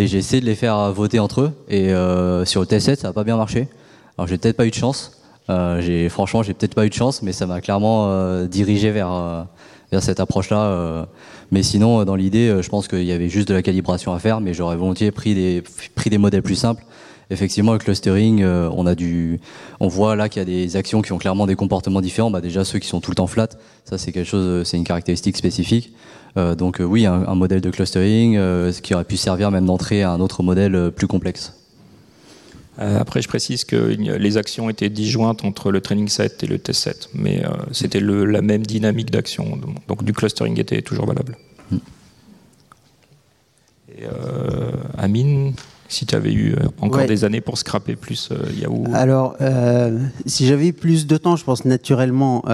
et j'ai essayé de les faire euh, voter entre eux. Et euh, sur le test set, ça n'a pas bien marché. Alors, j'ai peut-être pas eu de chance. Euh, franchement, j'ai peut-être pas eu de chance, mais ça m'a clairement euh, dirigé vers vers cette approche-là. Mais sinon, dans l'idée, je pense qu'il y avait juste de la calibration à faire, mais j'aurais volontiers pris des, pris des modèles plus simples. Effectivement, le clustering, on a du, on voit là qu'il y a des actions qui ont clairement des comportements différents. Bah, déjà ceux qui sont tout le temps flat, ça c'est quelque chose, c'est une caractéristique spécifique. Euh, donc euh, oui, un, un modèle de clustering, euh, ce qui aurait pu servir même d'entrée à un autre modèle plus complexe. Après, je précise que les actions étaient disjointes entre le training set et le test set, mais c'était la même dynamique d'action. Donc du clustering était toujours valable. Mm. Et euh, Amine, si tu avais eu euh, encore des années pour scraper plus euh, Yahoo Alors, euh, si j'avais plus de temps, je pense naturellement,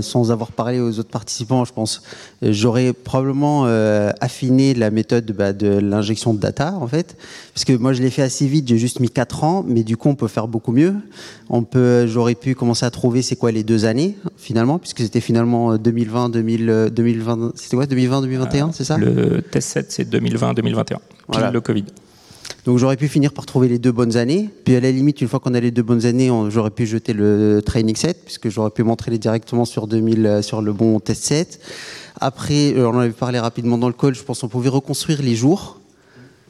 sans avoir parlé aux autres participants, je pense j'aurais probablement affiné la méthode bah, de l'injection de data, en fait. Parce que moi, je l'ai fait assez vite, j'ai juste mis 4 ans, mais du coup, on peut faire beaucoup mieux. On peut, j'aurais pu commencer à trouver c'est quoi les deux années, finalement, puisque c'était finalement 2020, 2000, 2020, c'était quoi, 2020, 2021, c'est ça? Le test set, c'est 2020-2021, voilà. le Covid. Donc j'aurais pu finir par trouver les deux bonnes années. Puis à la limite, une fois qu'on a les deux bonnes années, j'aurais pu jeter le training set, puisque j'aurais pu m'entraîner directement sur 2000, euh, sur le bon test set. Après, euh, on en avait parlé rapidement dans le call, je pense qu'on pouvait reconstruire les jours.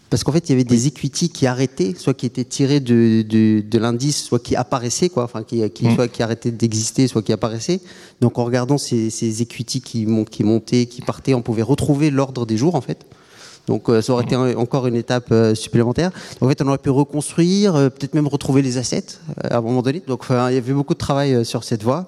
Parce qu'en fait, il y avait des equity qui arrêtaient, soit qui étaient tirés de, de, l'indice, soit qui apparaissaient, quoi, enfin, qui, qui mm. soit qui arrêtaient d'exister, soit qui apparaissaient. Donc, en regardant ces, ces equity qui, qui montaient, qui partaient, on pouvait retrouver l'ordre des jours, en fait. Donc euh, ça aurait été encore une étape euh, supplémentaire. en fait, on aurait pu reconstruire, euh, peut-être même retrouver les assets à un moment donné. Donc il y avait beaucoup de travail sur cette voie.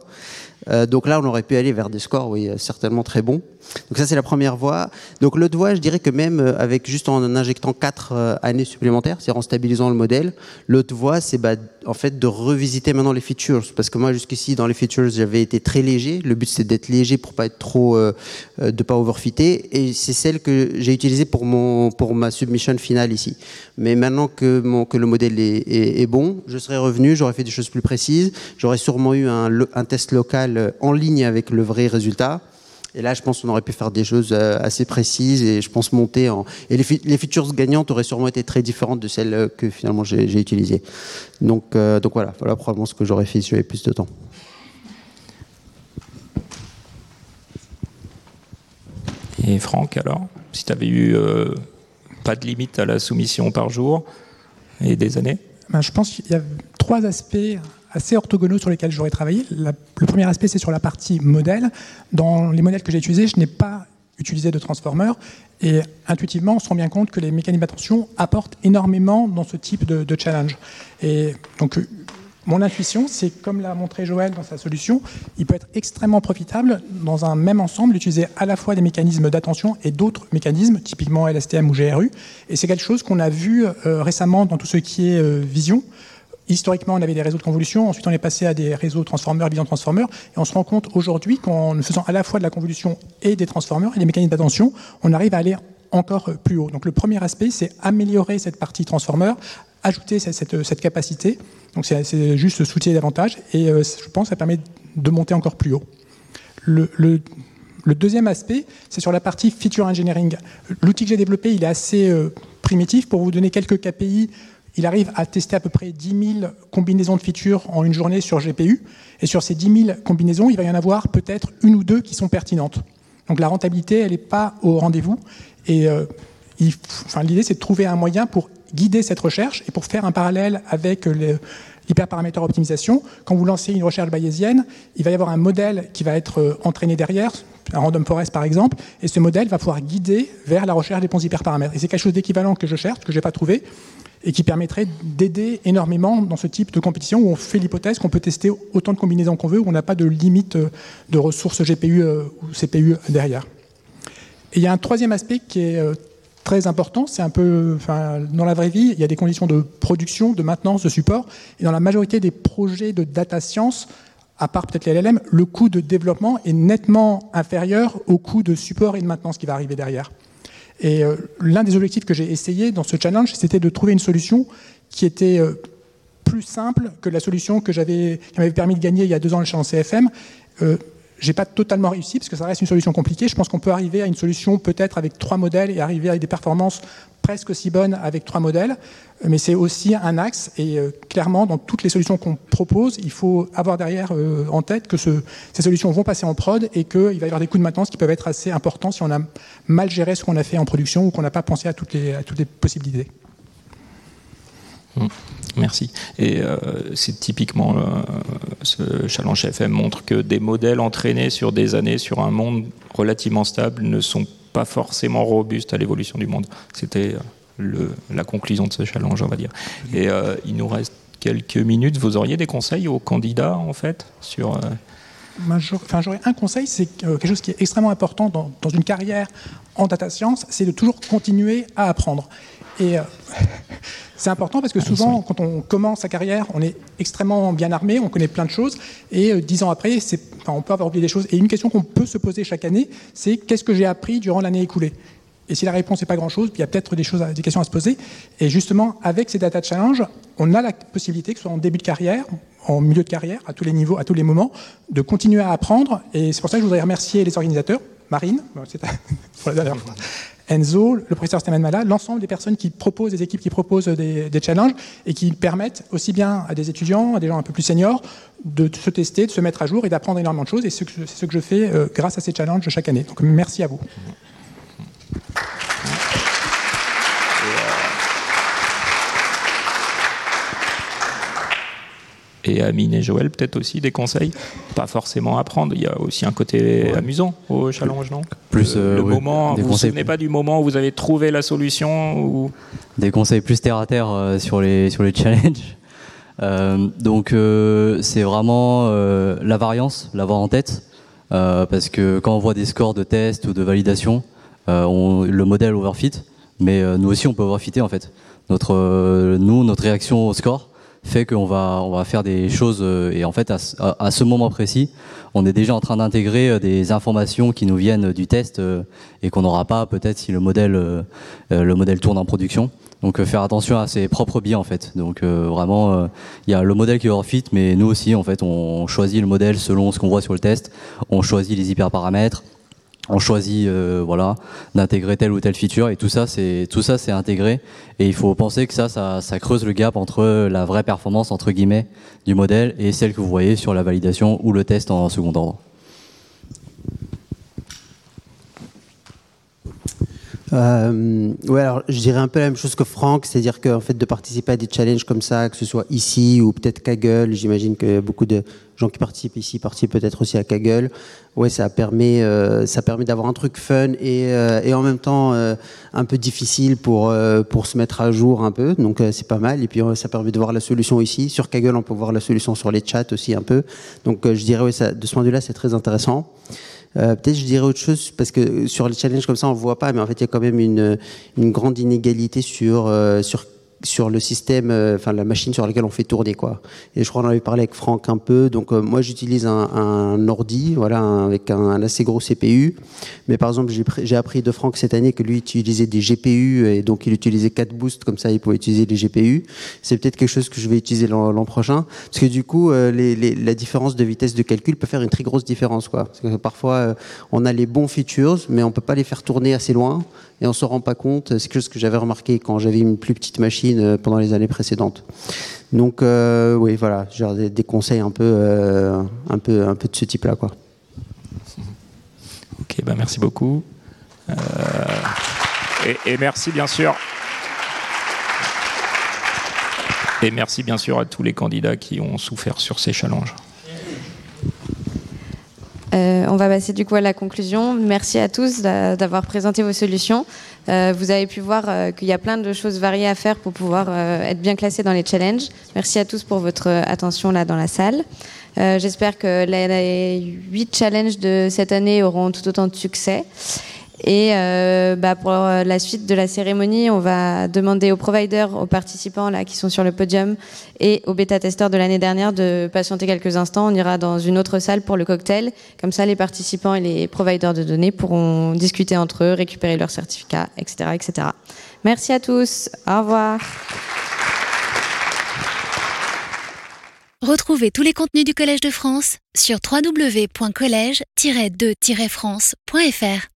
Donc là, on aurait pu aller vers des scores, oui, certainement très bons. Donc ça, c'est la première voie. Donc l'autre voie, je dirais que même euh, avec juste en injectant quatre euh, années supplémentaires, c'est en stabilisant le modèle, l'autre voie, c'est bah, en fait de revisiter maintenant les features. Parce que moi, jusqu'ici, dans les features, j'avais été très léger. Le but, c'est d'être léger pour pas être trop, euh, de pas overfitter. Et c'est celle que j'ai utilisée pour mon, pour ma submission finale ici. Mais maintenant que mon, que le modèle est, bon, je serais revenu, j'aurais fait des choses plus précises. J'aurais sûrement eu un test local en ligne avec le vrai résultat. Et là, je pense qu'on aurait pu faire des choses euh, assez précises et je pense monter en. Et les, les features gagnantes auraient sûrement été très différentes de celles que finalement j'ai utilisées. Donc, euh, donc voilà, voilà probablement ce que j'aurais fait si j'avais plus de temps. Et Franck, alors, si tu avais eu euh, pas de limite à la soumission par jour et des années? Ben, Je pense qu'il y a trois aspects assez orthogonaux sur lesquels j'aurais travaillé. le premier aspect, c'est sur la partie modèle. Dans les modèles que j'ai utilisés, je n'ai pas utilisé de transformer. Et intuitivement, on se rend bien compte que les mécanismes d'attention apportent énormément dans ce type de, challenge. Et donc, mon intuition, c'est comme l'a montré Joël dans sa solution, il peut être extrêmement profitable dans un même ensemble d'utiliser à la fois des mécanismes d'attention et d'autres mécanismes, typiquement LSTM ou GRU. Et c'est quelque chose qu'on a vu euh, récemment dans tout ce qui est euh, vision. Historiquement, on avait des réseaux de convolution, ensuite on est passé à des réseaux transformeurs, bilan transformeurs, et on se rend compte aujourd'hui qu'en faisant à la fois de la convolution et des transformeurs et des mécanismes d'attention, on arrive à aller encore plus haut. Donc le premier aspect, c'est améliorer cette partie transformeur, ajouter cette, capacité. Donc c'est juste soutien davantage, et euh, je pense que ça permet de monter encore plus haut. Le, deuxième aspect, c'est sur la partie feature engineering. L'outil que j'ai développé, il est assez euh, primitif. Pour vous donner quelques KPI, il arrive à tester à peu près 10 000 combinaisons de features en une journée sur GPU. Et sur ces 10 000 combinaisons, il va y en avoir peut-être une ou deux qui sont pertinentes. Donc la rentabilité, elle n'est pas au rendez-vous. Et euh, l'idée, c'est de trouver un moyen pour guider cette recherche et pour faire un parallèle avec l'hyperparamètre optimisation. Quand vous lancez une recherche bayésienne, il va y avoir un modèle qui va être euh, entraîné derrière, un random forest par exemple, et ce modèle va pouvoir guider vers la recherche des ponts hyperparamètres. Et c'est quelque chose d'équivalent que je cherche, que je n'ai pas trouvé, et qui permettrait d'aider énormément dans ce type de compétition où on fait l'hypothèse qu'on peut tester autant de combinaisons qu'on veut, où on n'a pas de limite euh, de ressources GPU euh, ou CPU derrière. Et il y a un troisième aspect qui est euh, très important, c'est un peu, dans la vraie vie, il y a des conditions de production, de maintenance, de support, et dans la majorité des projets de data science, à part peut-être les LLM, le coût de développement est nettement inférieur au coût de support et de maintenance qui va arriver derrière. Et euh, l'un des objectifs que j'ai essayé dans ce challenge, c'était de trouver une solution qui était euh, plus simple que la solution que j'avais, qui m'avait permis de gagner il y a deux ans le challenge CFM. Euh, j'ai pas totalement réussi parce que ça reste une solution compliquée. Je pense qu'on peut arriver à une solution peut-être avec trois modèles et arriver avec des performances presque aussi bonnes avec trois modèles. Mais c'est aussi un axe et euh, clairement dans toutes les solutions qu'on propose, il faut avoir derrière euh, en tête que ce, ces solutions vont passer en prod et qu'il va y avoir des coûts de maintenance qui peuvent être assez importants si on a mal géré ce qu'on a fait en production ou qu'on n'a pas pensé à toutes les, possibilités. Mmh. Merci. Et euh, c'est typiquement ce challenge FM montre que des modèles entraînés sur des années sur un monde relativement stable ne sont pas forcément robustes à l'évolution du monde. C'était euh, la conclusion de ce challenge, on va dire. Et il nous reste quelques minutes, vous auriez des conseils aux candidats en fait sur euh, Enfin, j'aurais un conseil, c'est quelque chose qui est extrêmement important dans, dans une carrière en data science, c'est de toujours continuer à apprendre. Et euh, c'est important parce que souvent, quand on commence sa carrière, on est extrêmement bien armé, on connaît plein de choses, et euh, dix ans après, enfin, on peut avoir oublié des choses. Et une question qu'on peut se poser chaque année, c'est qu'est-ce que j'ai appris durant l'année écoulée? Et si la réponse n'est pas grand-chose, il y a peut-être des, choses, des questions à se poser. Et justement, avec ces data challenges, on a la possibilité, que ce soit en début de carrière, en milieu de carrière, à tous les niveaux, à tous les moments, de continuer à apprendre. Et c'est pour ça que je voudrais remercier les organisateurs, Marine, c'est pour la dernière fois, Enzo, le professeur Stéphane Mala, l'ensemble des personnes qui proposent, des équipes qui proposent des, challenges et qui permettent aussi bien à des étudiants, à des gens un peu plus seniors, de se tester, de se mettre à jour et d'apprendre énormément de choses. Et c'est ce, ce, que je fais euh, grâce à ces challenges chaque année. Donc merci à vous. Et Amine et Joël, peut-être aussi des conseils. Pas forcément à prendre, il y a aussi un côté amusant au challenge, non? Plus, le, euh, oui, moment, vous vous souvenez pas du moment où vous avez trouvé la solution ou... Des conseils plus terre à terre euh, sur les, sur les challenges. Euh, donc euh, c'est vraiment euh, la variance, l'avoir en tête, euh, parce que quand on voit des scores de test ou de validation, euh, on, le modèle overfit, mais euh, nous aussi on peut overfitter en fait. Notre, euh, nous, notre réaction au score fait qu'on va, on va faire des choses euh, et en fait à, à- ce moment précis, on est déjà en train d'intégrer euh, des informations qui nous viennent du test euh, et qu'on n'aura pas peut-être si le modèle, le modèle tourne en production. Donc faire attention à ses propres biais en fait. Donc vraiment, il y a le modèle qui est overfit, mais nous aussi en fait, on choisit le modèle selon ce qu'on voit sur le test. On choisit les hyperparamètres. On choisit euh, voilà d'intégrer telle ou telle feature et tout ça c'est tout ça c'est intégré et il faut penser que ça, ça ça creuse le gap entre la vraie performance entre guillemets du modèle et celle que vous voyez sur la validation ou le test en second ordre. Euh, ouais, alors je dirais un peu la même chose que Franck, c'est-à-dire qu'en fait de participer à des challenges comme ça, que ce soit ici ou peut-être Kaggle, j'imagine que beaucoup de gens qui participent ici participent peut-être aussi à Kaggle. Ouais, ça permet, euh, ça permet d'avoir un truc fun et, euh, et en même temps euh, un peu difficile pour euh, pour se mettre à jour un peu. Donc euh, c'est pas mal. Et puis ça permet de voir la solution ici. Sur Kaggle, on peut voir la solution sur les chats aussi un peu. Donc je dirais ouais, ça, de ce point de vue-là, c'est très intéressant. Euh, Peut-être je dirais autre chose parce que sur les challenges comme ça on le voit pas, mais en fait il y a quand même une, une grande inégalité sur euh, sur sur le système, euh, enfin la machine sur laquelle on fait tourner quoi. Et je crois qu'on avait parlé avec Franck un peu. Donc euh, moi j'utilise un, ordi, voilà, avec un, assez gros CPU. Mais par exemple j'ai pris- j'ai appris de Franck cette année que lui utilisait des GPU et donc il utilisait 4 boosts comme ça il pouvait utiliser les GPU. C'est peut-être quelque chose que je vais utiliser l'an prochain parce que du coup euh, la différence de vitesse de calcul peut faire une très grosse différence quoi. Parce que parfois on a les bons features mais on peut pas les faire tourner assez loin et on se rend pas compte. C'est quelque chose que j'avais remarqué quand j'avais une plus petite machine euh, pendant les années précédentes. Donc euh, oui voilà, genre des, conseils un peu euh, un peu un peu de ce type là quoi. Ok, bah merci beaucoup. Et merci bien sûr. Et merci bien sûr à tous les candidats qui ont souffert sur ces challenges. Euh, on va passer du coup à la conclusion. Merci à tous d'a- d'avoir présenté vos solutions. Euh, vous avez pu voir euh, qu'il y a plein de choses variées à faire pour pouvoir être bien classé dans les challenges. Merci à tous pour votre attention là dans la salle. J'espère que les huit challenges de cette année auront tout autant de succès. Et euh, bah, pour la suite de la cérémonie, on va demander aux providers, aux participants là qui sont sur le podium et aux bêta-testeurs de l'année dernière de patienter quelques instants. On ira dans une autre salle pour le cocktail. Comme ça, les participants et les providers de données pourront discuter entre eux, récupérer leurs certificats, etc., etc. Merci à tous. Au revoir. Retrouvez tous les contenus du Collège de France sur www.colège-2-france.fr.